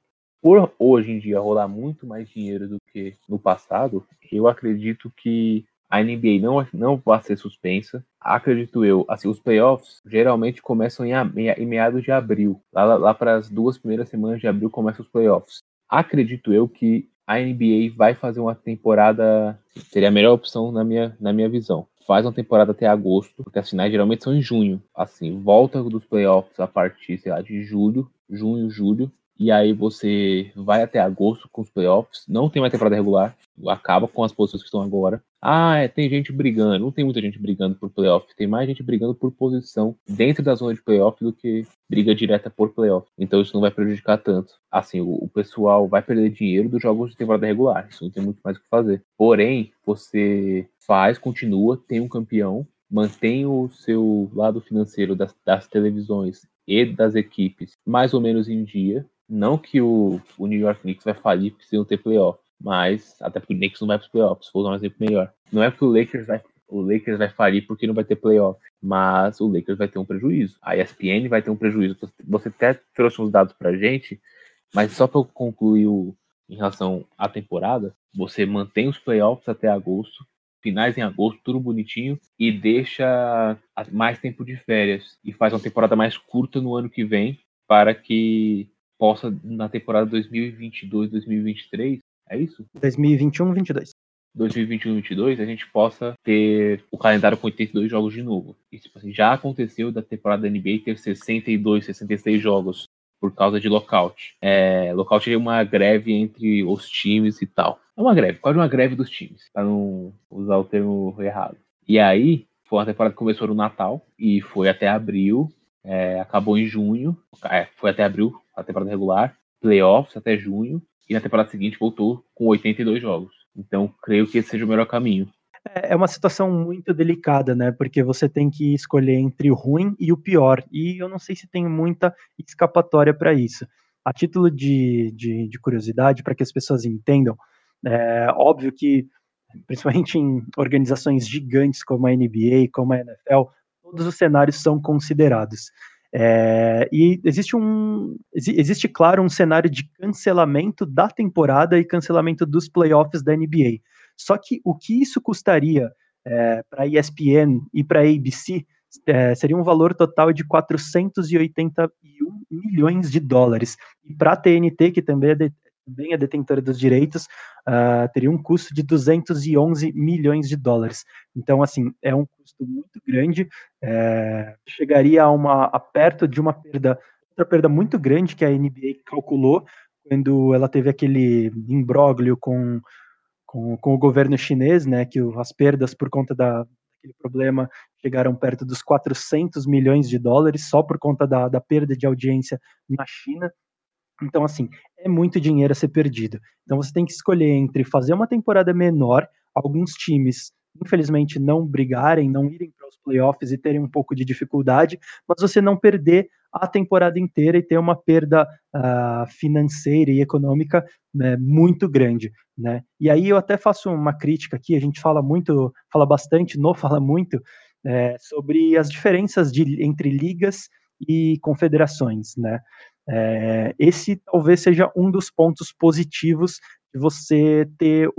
Por hoje em dia rolar muito mais dinheiro do que no passado, eu acredito que a NBA não, não vai ser suspensa. Acredito eu, assim, os playoffs geralmente começam em, em meados de abril. Lá, lá para as duas primeiras semanas de abril começam os playoffs. Acredito eu que a NBA vai fazer uma temporada. Seria a melhor opção na minha, na minha visão. Faz uma temporada até agosto, porque as finais geralmente são em junho. Assim, volta dos playoffs a partir, sei lá, de julho, junho, julho. E aí você vai até agosto com os playoffs. Não tem mais temporada regular. Acaba com as posições que estão agora. Ah, é, tem gente brigando. Não tem muita gente brigando por playoff. Tem mais gente brigando por posição dentro da zona de playoff do que briga direta por playoff. Então isso não vai prejudicar tanto. Assim, o, o pessoal vai perder dinheiro dos jogos de temporada regular. Isso não tem muito mais o que fazer. Porém, você faz, continua, tem um campeão, mantém o seu lado financeiro das, das televisões e das equipes mais ou menos em dia. Não que o, o New York Knicks vai falir porque não ter playoff mas até porque o Knicks não vai para os playoffs, vou dar um exemplo melhor. Não é porque o Lakers vai o Lakers vai falir porque não vai ter playoff, mas o Lakers vai ter um prejuízo. A ESPN vai ter um prejuízo. Você até trouxe uns dados pra gente, mas só para concluir o, em relação à temporada, você mantém os playoffs até agosto, finais em agosto, tudo bonitinho, e deixa mais tempo de férias e faz uma temporada mais curta no ano que vem para que possa, na temporada 2022-2023, é isso? 2021, 22. 2021 22 a gente possa ter o calendário com 82 jogos de novo. Isso tipo assim, já aconteceu da temporada da NBA ter 62, 66 jogos por causa de lockout. É, lockout é uma greve entre os times e tal. É uma greve, quase uma greve dos times, para não usar o termo errado. E aí, foi uma temporada que começou no Natal e foi até abril, é, acabou em junho, é, foi até abril, a temporada regular, playoffs até junho, e na temporada seguinte voltou com 82 jogos. Então, creio que esse seja o melhor caminho. É, é uma situação muito delicada, né? Porque você tem que escolher entre o ruim e o pior. E eu não sei se tem muita escapatória para isso. A título de, de, de curiosidade, para que as pessoas entendam, é óbvio que, principalmente em organizações gigantes como a NBA, como a NFL, todos os cenários são considerados. É, e existe um existe claro um cenário de cancelamento da temporada e cancelamento dos playoffs da NBA. Só que o que isso custaria é, para a ESPN e para a ABC é, seria um valor total de 481 milhões de dólares. E para a TNT, que também é, de, também é detentora dos direitos, uh, teria um custo de 211 milhões de dólares. Então, assim, é um custo muito grande, é, chegaria a, uma, a perto de uma perda, outra perda muito grande que a NBA calculou quando ela teve aquele imbróglio com, com, com o governo chinês, né, que as perdas por conta da, daquele problema chegaram perto dos 400 milhões de dólares só por conta da, da perda de audiência na China. Então, assim, é muito dinheiro a ser perdido. Então, você tem que escolher entre fazer uma temporada menor, alguns times, infelizmente, não brigarem, não irem para os playoffs e terem um pouco de dificuldade, mas você não perder a temporada inteira e ter uma perda uh, financeira e econômica né, muito grande, né? E aí eu até faço uma crítica aqui, a gente fala muito, fala bastante, no fala muito é, sobre as diferenças de, entre ligas e confederações, né? É, esse talvez seja um dos pontos positivos de você ter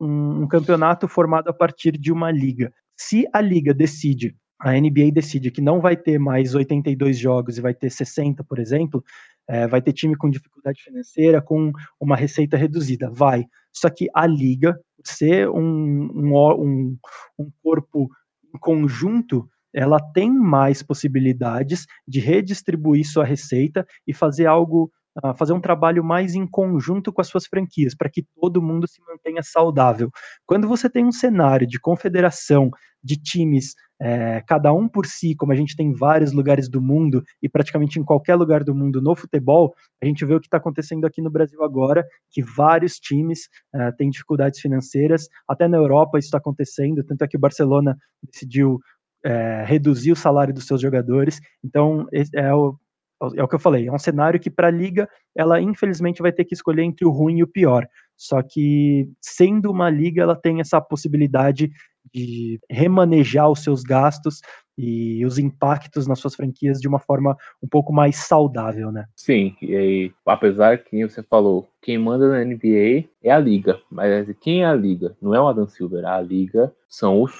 um, um, campeonato formado a partir de uma liga. Se a liga decide, a NBA decide que não vai ter mais 82 jogos e vai ter 60, por exemplo, é, vai ter time com dificuldade financeira, com uma receita reduzida, vai. Só que a liga, ser um, um, um corpo em conjunto, ela tem mais possibilidades de redistribuir sua receita e fazer algo, uh, fazer um trabalho mais em conjunto com as suas franquias, para que todo mundo se mantenha saudável. Quando você tem um cenário de confederação de times é, cada um por si, como a gente tem em vários lugares do mundo e praticamente em qualquer lugar do mundo no futebol, a gente vê o que está acontecendo aqui no Brasil agora, que vários times é, têm dificuldades financeiras, até na Europa isso está acontecendo, tanto é que o Barcelona decidiu é, reduzir o salário dos seus jogadores, então é o, é o que eu falei, é um cenário que para a liga ela infelizmente vai ter que escolher entre o ruim e o pior. Só que sendo uma liga, ela tem essa possibilidade de remanejar os seus gastos e os impactos nas suas franquias de uma forma um pouco mais saudável, né? Sim, e aí, apesar que você falou, quem manda na NBA é a liga, mas quem é a liga? Não é o Adam Silver, a liga são os,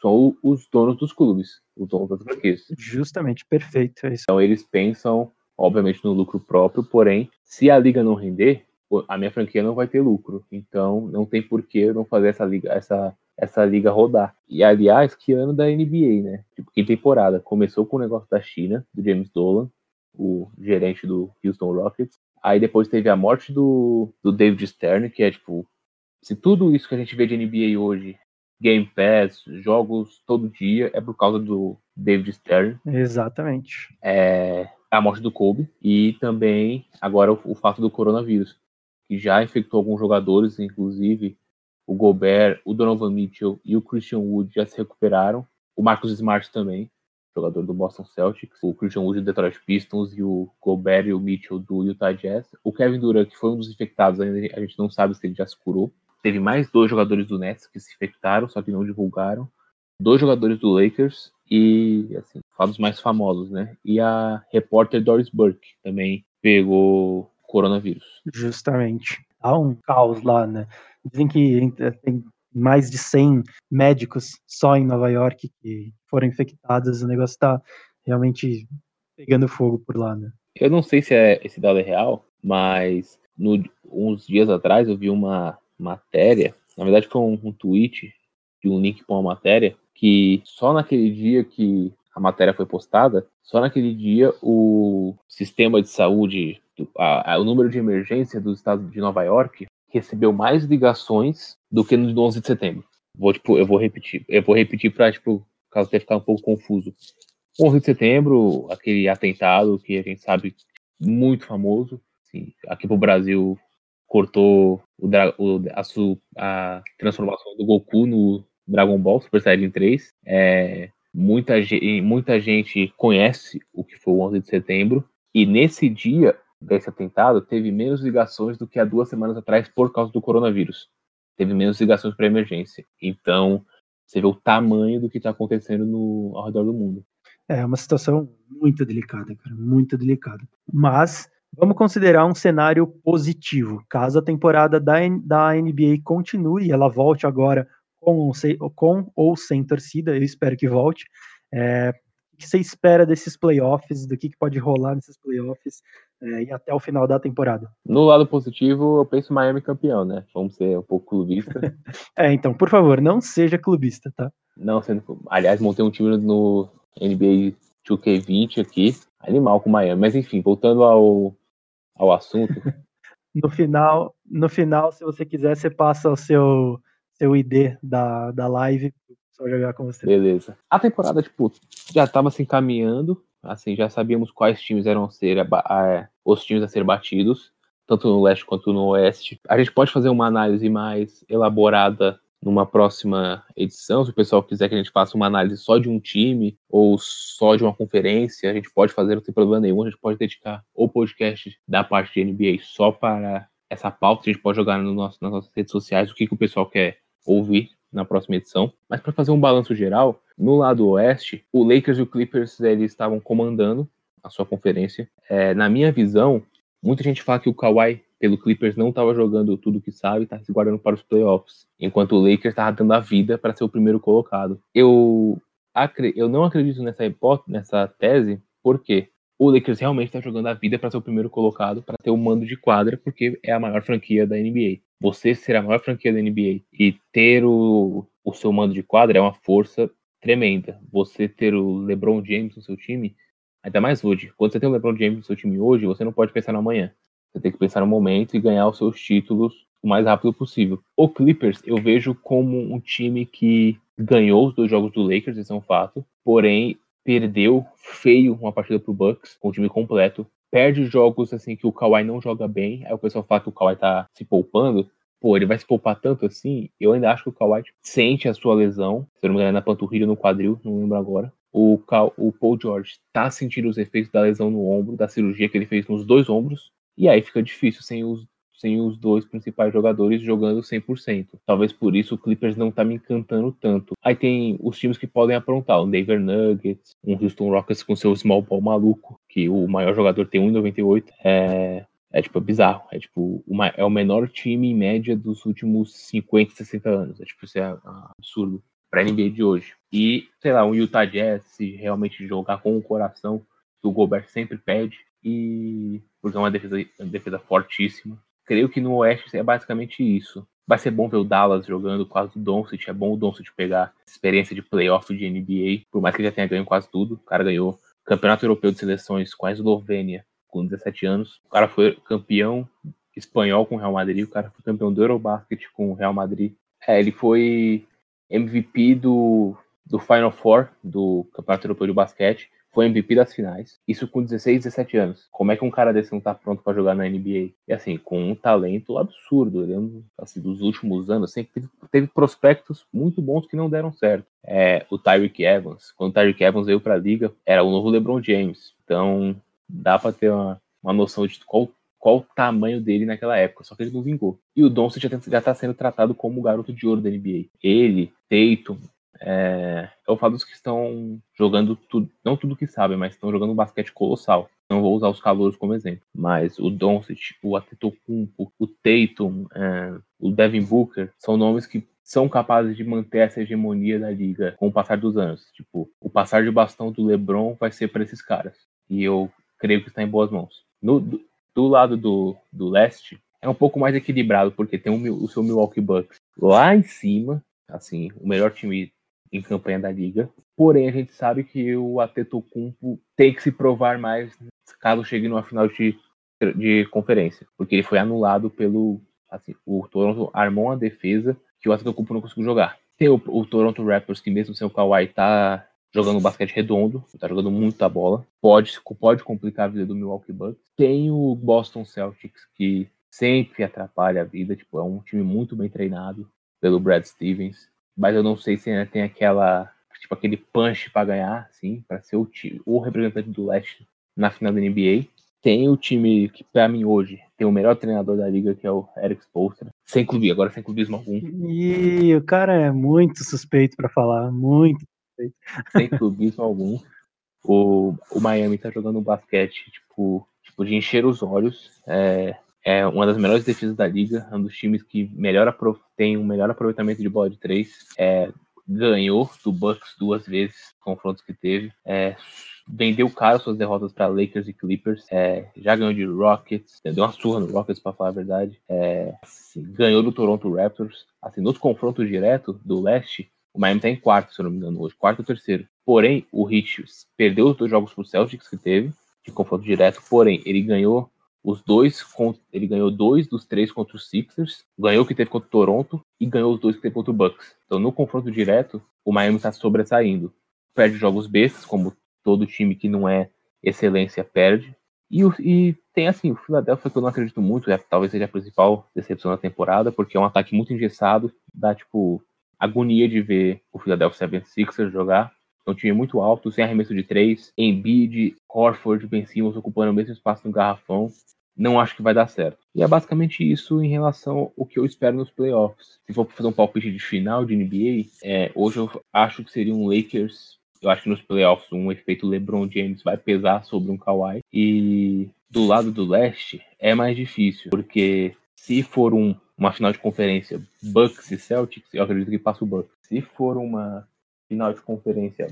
são os donos dos clubes, os donos das franquias. Justamente, perfeito. É então eles pensam, obviamente, no lucro próprio, porém, se a liga não render, a minha franquia não vai ter lucro. Então não tem por que eu não fazer essa liga, essa essa liga rodar. E aliás, que ano da NBA, né? Tipo, que temporada? Começou com o negócio da China, do James Dolan, o gerente do Houston Rockets. Aí depois teve a morte do, do David Stern, que é tipo, se tudo isso que a gente vê de NBA hoje, Game Pass, jogos todo dia, é por causa do David Stern. Exatamente. É a morte do Kobe e também agora o, o fato do coronavírus, que já infectou alguns jogadores, inclusive o Gobert, o Donovan Mitchell e o Christian Wood já se recuperaram. O Marcus Smart também, jogador do Boston Celtics. O Christian Wood do Detroit Pistons e o Gobert e o Mitchell do Utah Jazz. O Kevin Durant, que foi um dos infectados, ainda a gente não sabe se ele já se curou. Teve mais dois jogadores do Nets que se infectaram, só que não divulgaram. Dois jogadores do Lakers e, assim, fatos mais famosos, né? E a repórter Doris Burke também pegou coronavírus. Justamente. Há um caos lá, né? Dizem que tem mais de 100 médicos só em Nova York que foram infectados. O negócio está realmente pegando fogo por lá, né? Eu não sei se é, esse dado é real, mas no, uns dias atrás eu vi uma matéria, na verdade foi um, um tweet de um link para uma matéria, que só naquele dia que a matéria foi postada, só naquele dia o sistema de saúde, a, a, o número de emergência do estado de Nova York recebeu mais ligações do que no 11 de setembro. Vou, tipo, eu vou repetir. Eu vou repetir para, tipo, caso tenha ficar um pouco confuso. 11 de setembro, aquele atentado que a gente sabe muito famoso. Assim, aqui pro Brasil cortou o, o a, a, transformação do Goku no Dragon Ball Super Saiyajin 3. É, muita, muita gente conhece o que foi o 11 de setembro. E nesse dia, desse atentado teve menos ligações do que há duas semanas atrás por causa do coronavírus. Teve menos ligações para emergência. Então, você vê o tamanho do que está acontecendo no, ao redor do mundo. É uma situação muito delicada, cara, muito delicada. Mas vamos considerar um cenário positivo. Caso a temporada da, da NBA continue, ela volte agora com, com ou sem torcida, eu espero que volte. É, o que você espera desses playoffs, do que, que pode rolar nesses playoffs é, e até o final da temporada? No lado positivo, eu penso Miami campeão, né? Vamos ser um pouco clubista. é, então, por favor, não seja clubista, tá? Não, sendo. Aliás, montei um time no NBA 2K20 aqui, animal com Miami. Mas enfim, voltando ao, ao assunto. no final, no final, se você quiser, você passa o seu, seu ID da, da live só jogar com você. Beleza. A temporada, tipo, já estava se encaminhando, assim, já sabíamos quais times eram ser os times a ser batidos, tanto no leste quanto no oeste. A gente pode fazer uma análise mais elaborada numa próxima edição, se o pessoal quiser que a gente faça uma análise só de um time ou só de uma conferência, a gente pode fazer, não tem problema nenhum, a gente pode dedicar o podcast da parte de NBA só para essa pauta, a gente pode jogar no nosso, nas nossas redes sociais o que, que o pessoal quer ouvir na próxima edição. Mas para fazer um balanço geral, no lado oeste, o Lakers e o Clippers eles estavam comandando a sua conferência. É, na minha visão, muita gente fala que o Kawhi pelo Clippers não estava jogando tudo que sabe, está se guardando para os playoffs, enquanto o Lakers estava dando a vida para ser o primeiro colocado. Eu eu não acredito nessa hipótese, nessa tese, porque o Lakers realmente está jogando a vida para ser o primeiro colocado, para ter o mando de quadra, porque é a maior franquia da NBA você ser a maior franquia da NBA e ter o, o seu mando de quadra é uma força tremenda. Você ter o LeBron James no seu time, ainda mais hoje. Quando você tem o LeBron James no seu time hoje, você não pode pensar no amanhã. Você tem que pensar no momento e ganhar os seus títulos o mais rápido possível. O Clippers eu vejo como um time que ganhou os dois jogos do Lakers, isso é um fato. Porém, perdeu feio uma partida pro Bucks, com o time completo. Perde jogos assim que o Kawhi não joga bem. Aí o pessoal fala que o Kawhi tá se poupando. Pô, ele vai se poupar tanto assim? Eu ainda acho que o Kawhi sente a sua lesão. Se eu não me engano, é na panturrilha ou no quadril, não lembro agora. O, o Paul George tá sentindo os efeitos da lesão no ombro, da cirurgia que ele fez nos dois ombros. E aí fica difícil sem os sem os dois principais jogadores jogando 100%. Talvez por isso o Clippers não tá me encantando tanto. Aí tem os times que podem aprontar, o Denver Nuggets, um Houston Rockets com seu small ball maluco, que o maior jogador tem 1,98. É, é tipo é bizarro, é tipo uma, é o menor time em média dos últimos 50, 60 anos. É tipo isso é absurdo para NBA de hoje. E, sei lá, um Utah Jazz se realmente jogar com o coração, que o Gobert sempre pede, e porque é uma defesa, uma defesa fortíssima creio que no Oeste é basicamente isso. Vai ser bom ver o Dallas jogando quase o Doncic. É bom o Doncic pegar experiência de playoff de NBA, por mais que ele já tenha ganho quase tudo. O cara ganhou Campeonato Europeu de Seleções com a Eslovênia com 17 anos. O cara foi campeão espanhol com o Real Madrid. O cara foi campeão do Eurobasket com o Real Madrid. É, ele foi MVP do, do Final Four do Campeonato Europeu de Basquete foi MVP das finais. Isso com 16, 17 anos. Como é que um cara desse não tá pronto para jogar na NBA? E assim, com um talento absurdo. Ele, é assim, dos últimos anos, sempre teve, teve prospectos muito bons que não deram certo. É, o Tyreek Evans. Quando o Tyreek Evans veio pra liga, era o novo LeBron James. Então, dá pra ter uma, uma noção de qual qual o tamanho dele naquela época, só que ele não vingou. E o Doncic já, já tá sendo tratado como o garoto de ouro da NBA. Ele, Tatum, é, eu falo dos que estão jogando tudo, não tudo que sabem, mas estão jogando um basquete colossal. Não vou usar os calouros como exemplo, mas o Doncic, o Atetokounmpo, o Tatum, é, o Devin Booker são nomes que são capazes de manter essa hegemonia da liga com o passar dos anos. Tipo, o passar de bastão do LeBron vai ser para esses caras. E eu creio que está em boas mãos. No, do, do lado do, do leste, é um pouco mais equilibrado, porque tem o, o seu Milwaukee Bucks lá em cima, assim, o melhor time em campanha da liga. Porém, a gente sabe que o Atetokounmpo tem que se provar mais caso chegue numa final de, de conferência, porque ele foi anulado pelo assim, o Toronto armou uma defesa que o Atetokounmpo não conseguiu jogar. Tem o, o Toronto Raptors que mesmo sem o Kawhi tá jogando basquete redondo, tá jogando muita bola, pode pode complicar a vida do Milwaukee Bucks. Tem o Boston Celtics que sempre atrapalha a vida, tipo, é um time muito bem treinado pelo Brad Stevens mas eu não sei se ainda tem aquela tipo aquele punch para ganhar, sim, para ser o, time, o representante do leste na final da NBA. Tem o time que para mim hoje tem o melhor treinador da liga que é o Eric Spoelstra, sem clube, agora sem clubismo algum. E o cara é muito suspeito para falar, muito suspeito. Sem clubismo algum. O, o Miami tá jogando basquete tipo, tipo de encher os olhos. É, é uma das melhores defesas da liga, um dos times que melhor tem um melhor aproveitamento de bola de três. É, ganhou do Bucks duas vezes, confrontos que teve. É, vendeu caro suas derrotas para Lakers e Clippers. É, já ganhou de Rockets, deu uma surra no Rockets para falar a verdade. É, assim, ganhou do Toronto Raptors. Assim, nos confrontos diretos do leste, o Miami está em quarto, se eu não me engano, hoje, quarto ou terceiro. Porém, o Heat perdeu os dois jogos para o Celtics que teve de confronto direto. Porém, ele ganhou os dois, ele ganhou dois dos três contra os Sixers, ganhou o que teve contra o Toronto e ganhou os dois que teve contra o Bucks. Então, no confronto direto, o Miami está sobressaindo. Perde jogos bestas, como todo time que não é excelência perde. E, e, tem assim, o Philadelphia que eu não acredito muito, é, talvez seja a principal decepção da temporada, porque é um ataque muito engessado, dá tipo agonia de ver o Philadelphia 76ers jogar. É um time muito alto, sem arremesso de três, Embiid, Horford, Ben Simmons ocupando o mesmo espaço no garrafão não acho que vai dar certo. E é basicamente isso em relação ao que eu espero nos playoffs. Se for fazer um palpite de final de NBA, é, hoje eu acho que seria um Lakers. Eu acho que nos playoffs um efeito LeBron James vai pesar sobre um Kawhi. E do lado do leste é mais difícil, porque se for um, uma final de conferência Bucks e Celtics, eu acredito que passa o Bucks. Se for uma final de conferência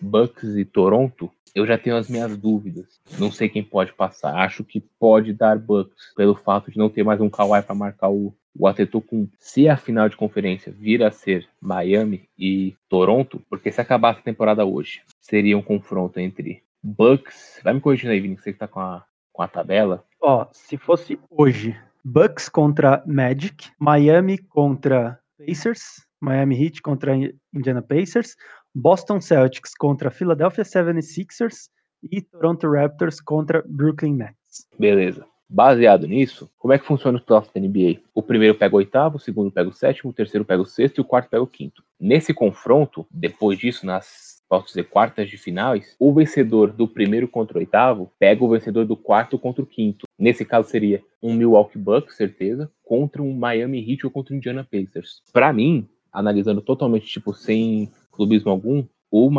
Bucks e Toronto, eu já tenho as minhas dúvidas. Não sei quem pode passar. Acho que pode dar Bucks pelo fato de não ter mais um Kawhi para marcar o, o Atetokounmpo. Se a final de conferência vir a ser Miami e Toronto, porque se acabasse a temporada hoje, seria um confronto entre Bucks. Vai me corrigindo aí, Vini, que você que tá com a, com a tabela. Ó, se fosse hoje, Bucks contra Magic, Miami contra Pacers, Miami Heat contra Indiana Pacers, Boston Celtics contra Philadelphia 76ers e Toronto Raptors contra Brooklyn Nets. Beleza. Baseado nisso, como é que funciona os playoffs da NBA? O primeiro pega o oitavo, o segundo pega o sétimo, o terceiro pega o sexto e o quarto pega o quinto. Nesse confronto, depois disso, nas posso dizer, quartas de finais, o vencedor do primeiro contra o oitavo pega o vencedor do quarto contra o quinto. Nesse caso seria um Milwaukee Bucks, certeza, contra um Miami Heat ou contra um Indiana Pacers. Para mim, analisando totalmente tipo sem clubismo algum, o,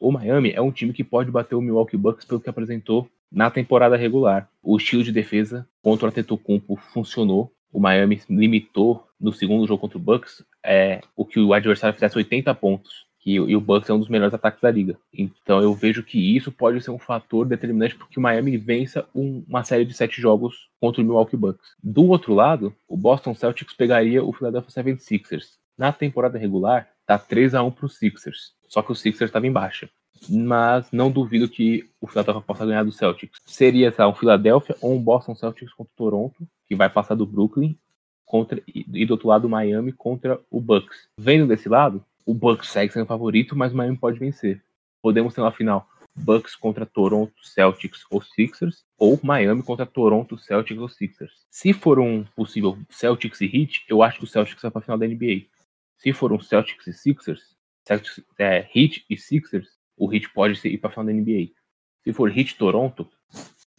o Miami é um time que pode bater o Milwaukee Bucks pelo que apresentou na temporada regular. O estilo de defesa contra o Antetokounmpo funcionou. O Miami limitou no segundo jogo contra o Bucks é, o que o adversário fizesse 80 pontos. Que, e o Bucks é um dos melhores ataques da liga. Então eu vejo que isso pode ser um fator determinante porque o Miami vença um, uma série de sete jogos contra o Milwaukee Bucks. Do outro lado, o Boston Celtics pegaria o Philadelphia 76ers. Na temporada regular, tá 3 a 1 para os Sixers. Só que o Sixers estava em baixa. Mas não duvido que o Philadelphia possa ganhar do Celtics. Seria tá, um Philadelphia ou um Boston Celtics contra o Toronto, que vai passar do Brooklyn contra e do outro lado o Miami contra o Bucks. Vendo desse lado, o Bucks segue sendo favorito, mas o Miami pode vencer. Podemos ter uma final Bucks contra Toronto Celtics ou Sixers, ou Miami contra Toronto Celtics ou Sixers. Se for um possível Celtics e Heat, eu acho que o Celtics vai para a final da NBA. Se for um Celtics e Sixers, Celtics, é, Heat e Sixers, o Heat pode ir para final da NBA. Se for Heat Toronto,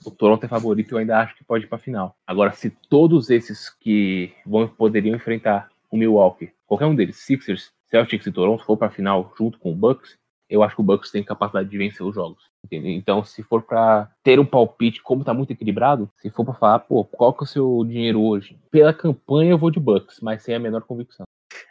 o Toronto é favorito e eu ainda acho que pode ir para final. Agora, se todos esses que vão poderiam enfrentar o Milwaukee, qualquer um deles, Sixers, Celtics e Toronto for para final junto com o Bucks, eu acho que o Bucks tem capacidade de vencer os jogos. Entendeu? Então, se for para ter um palpite, como tá muito equilibrado, se for para falar, pô, qual que é o seu dinheiro hoje? Pela campanha eu vou de Bucks, mas sem a menor convicção.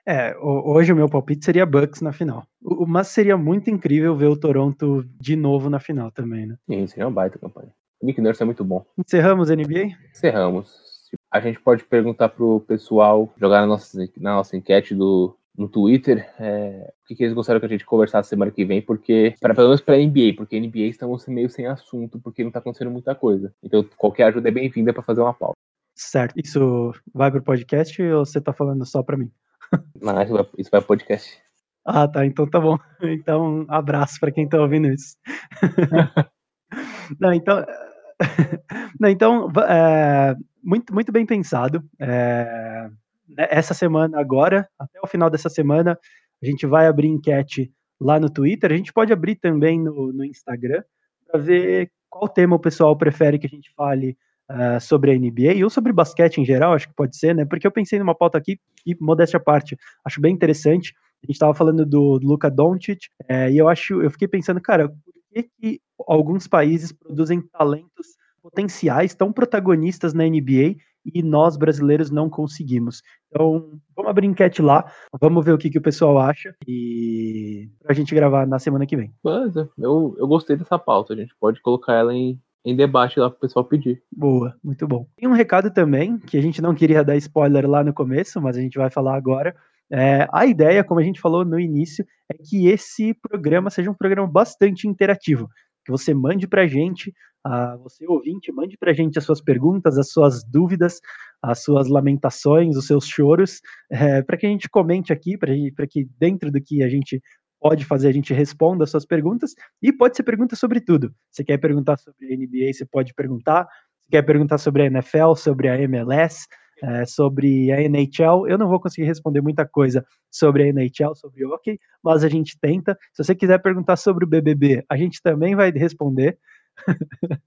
É, hoje o meu palpite seria Bucks na final. Mas seria muito incrível ver o Toronto de novo na final também, né? Sim, seria uma baita campanha. O Nick Nurse é muito bom. Encerramos a NBA? Encerramos. A gente pode perguntar pro pessoal jogar na nossa, na nossa enquete do, no Twitter é, o que, que, eles gostariam que a gente conversasse semana que vem, porque, para pelo menos para NBA, porque NBA estamos meio sem assunto, porque não está acontecendo muita coisa. Então, qualquer ajuda é bem-vinda para fazer uma pauta. Certo. Isso vai pro podcast ou você está falando só para mim? Não, isso vai, isso vai podcast. Ah, tá. Então tá bom. Então, abraço para quem está ouvindo isso. não, então. não, então, é, muito, muito bem pensado. É, né, essa semana agora, até o final dessa semana, a gente vai abrir enquete lá no Twitter. A gente pode abrir também no, no Instagram para ver qual tema o pessoal prefere que a gente fale uh, sobre a NBA ou sobre basquete em geral, acho que pode ser, né? Porque eu pensei numa pauta aqui e, modéstia à parte, acho bem interessante. A gente estava falando do, Luka Doncic é, e eu acho, eu fiquei pensando, cara, por que, que alguns países produzem talentos potenciais tão protagonistas na NBA e nós brasileiros não conseguimos. Então, vamos abrir enquete lá, vamos ver o que, que o pessoal acha e pra gente gravar na semana que vem. Mas, eu, eu gostei dessa pauta, a gente pode colocar ela em, em debate lá pro pessoal pedir. Boa, muito bom. Tem um recado também, que a gente não queria dar spoiler lá no começo, mas a gente vai falar agora. É, a ideia, como a gente falou no início, é que esse programa seja um programa bastante interativo. Que você mande pra gente a você ouvinte, mande para a gente as suas perguntas, as suas dúvidas, as suas lamentações, os seus choros, é, para que a gente comente aqui, para que dentro do que a gente pode fazer, a gente responda as suas perguntas, e pode ser pergunta sobre tudo. Você quer perguntar sobre NBA, você pode perguntar, você quer perguntar sobre a NFL, sobre a MLS, é, sobre a NHL. Eu não vou conseguir responder muita coisa sobre a NHL, sobre o hockey, mas a gente tenta. Se você quiser perguntar sobre o BBB, a gente também vai responder.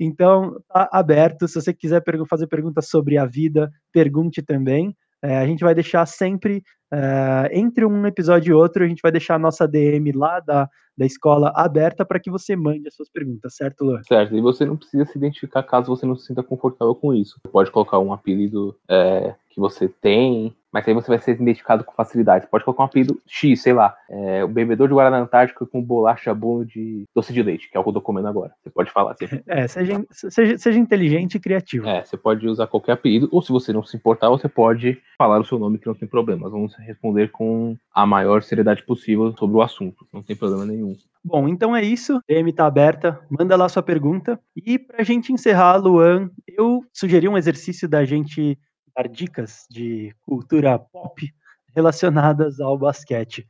então, tá aberto. Se você quiser fazer perguntas sobre a vida, pergunte também. É, a gente vai deixar sempre, é, entre um episódio e outro, a gente vai deixar a nossa DM lá da, da escola aberta para que você mande as suas perguntas, certo, Luan? Certo, e você não precisa se identificar caso você não se sinta confortável com isso. Você pode colocar um apelido é, que você tem, mas aí você vai ser identificado com facilidade. Você pode colocar um apelido X, sei lá, é, o bebedor de Guaraná Antártica com bolacha bolo de doce de leite, que é o que eu tô comendo agora. Você pode falar assim. É, seja, seja, seja inteligente e criativo. É, você pode usar qualquer apelido, ou se você não se importar, você pode falar o seu nome que não tem problema. Nós vamos responder com a maior seriedade possível sobre o assunto. Não tem problema nenhum. Bom, então é isso. A DM tá aberta. Manda lá sua pergunta. E pra gente encerrar, Luan, eu sugeri um exercício da gente dar dicas de cultura pop. relacionadas ao basquete.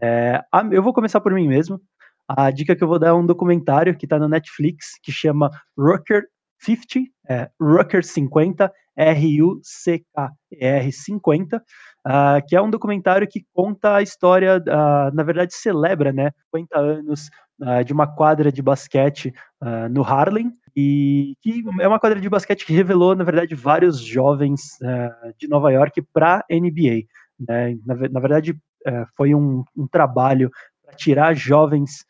É, eu vou começar por mim mesmo. A dica que eu vou dar é um documentário que está na Netflix que chama Rucker 50, é, Rucker 50, R-U-C-K-E-R 50, uh, que é um documentário que conta a história, uh, na verdade celebra, né, 50 anos uh, de uma quadra de basquete no Harlem, e que é uma quadra de basquete que revelou, na verdade, vários jovens de Nova York para NBA. Né? Na, na, verdade, foi um, um trabalho para tirar jovens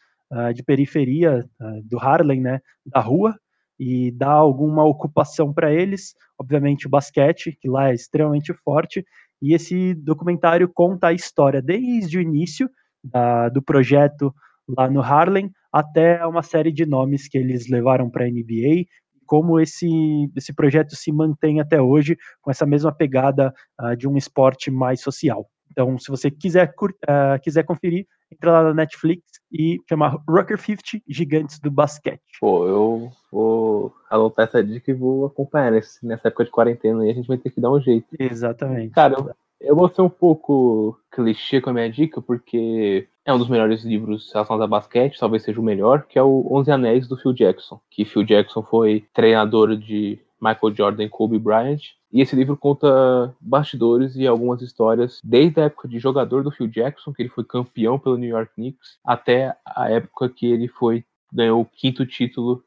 de periferia do Harlem, né, da rua, e dar alguma ocupação para eles. Obviamente, o basquete, que lá é extremamente forte, e esse documentário conta a história desde o início do projeto lá no Harlem até uma série de nomes que eles levaram para a NBA como esse, esse projeto se mantém até hoje com essa mesma pegada uh, de um esporte mais social. Então, se você quiser, uh, quiser conferir, entra lá na Netflix e chama Rucker 50 Gigantes do Basquete. Pô, eu vou anotar essa dica e vou acompanhar nessa época de quarentena aí, a gente vai ter que dar um jeito. Exatamente. Cara, eu, eu vou ser um pouco clichê com a minha dica, porque é um dos melhores livros relacionados a basquete, talvez seja o melhor, que é o Onze Anéis do Phil Jackson. Que Phil Jackson foi treinador de Michael Jordan e Kobe Bryant. E esse livro conta bastidores e algumas histórias desde a época de jogador do Phil Jackson, que ele foi campeão pelo New York Knicks, até a época que ele foi ganhou o quinto título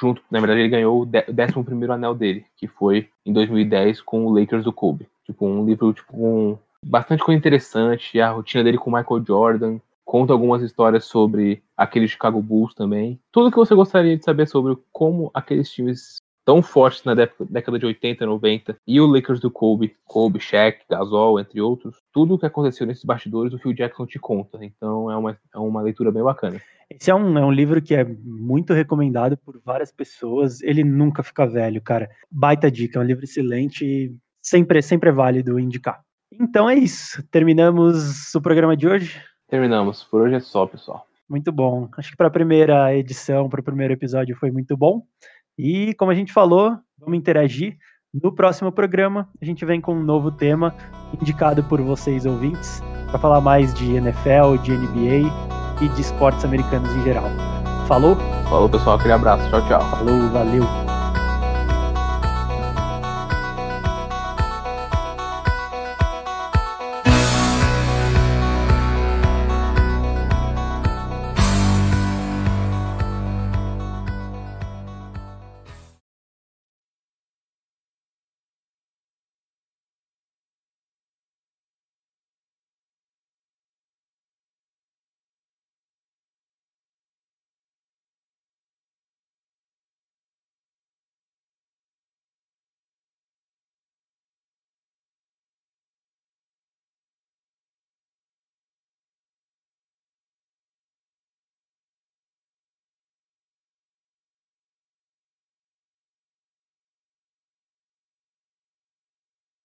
junto, na verdade ele ganhou o décimo primeiro anel dele, que foi em 2010 com o Lakers do Kobe. Tipo um livro tipo com bastante coisa interessante, a rotina dele com Michael Jordan, conta algumas histórias sobre aquele Chicago Bulls também. Tudo que você gostaria de saber sobre como aqueles times tão fortes na década de 80, 90, e o Lakers do Kobe, Kobe, Shaq, Gasol, entre outros, tudo o que aconteceu nesses bastidores o Phil Jackson te conta. Então é uma, é uma leitura bem bacana. Esse é um, é um livro que é muito recomendado por várias pessoas. Ele nunca fica velho, cara. Baita dica, é um livro excelente sempre, sempre é válido indicar. Então é isso. Terminamos o programa de hoje? Terminamos. Por hoje é só, pessoal. Muito bom. Acho que para a primeira edição, para o primeiro episódio, foi muito bom. E como a gente falou, vamos interagir. No próximo programa, a gente vem com um novo tema indicado por vocês ouvintes para falar mais de NFL, de NBA e de esportes americanos em geral. Falou? Falou, pessoal. Aquele abraço. Tchau, tchau. Falou, valeu.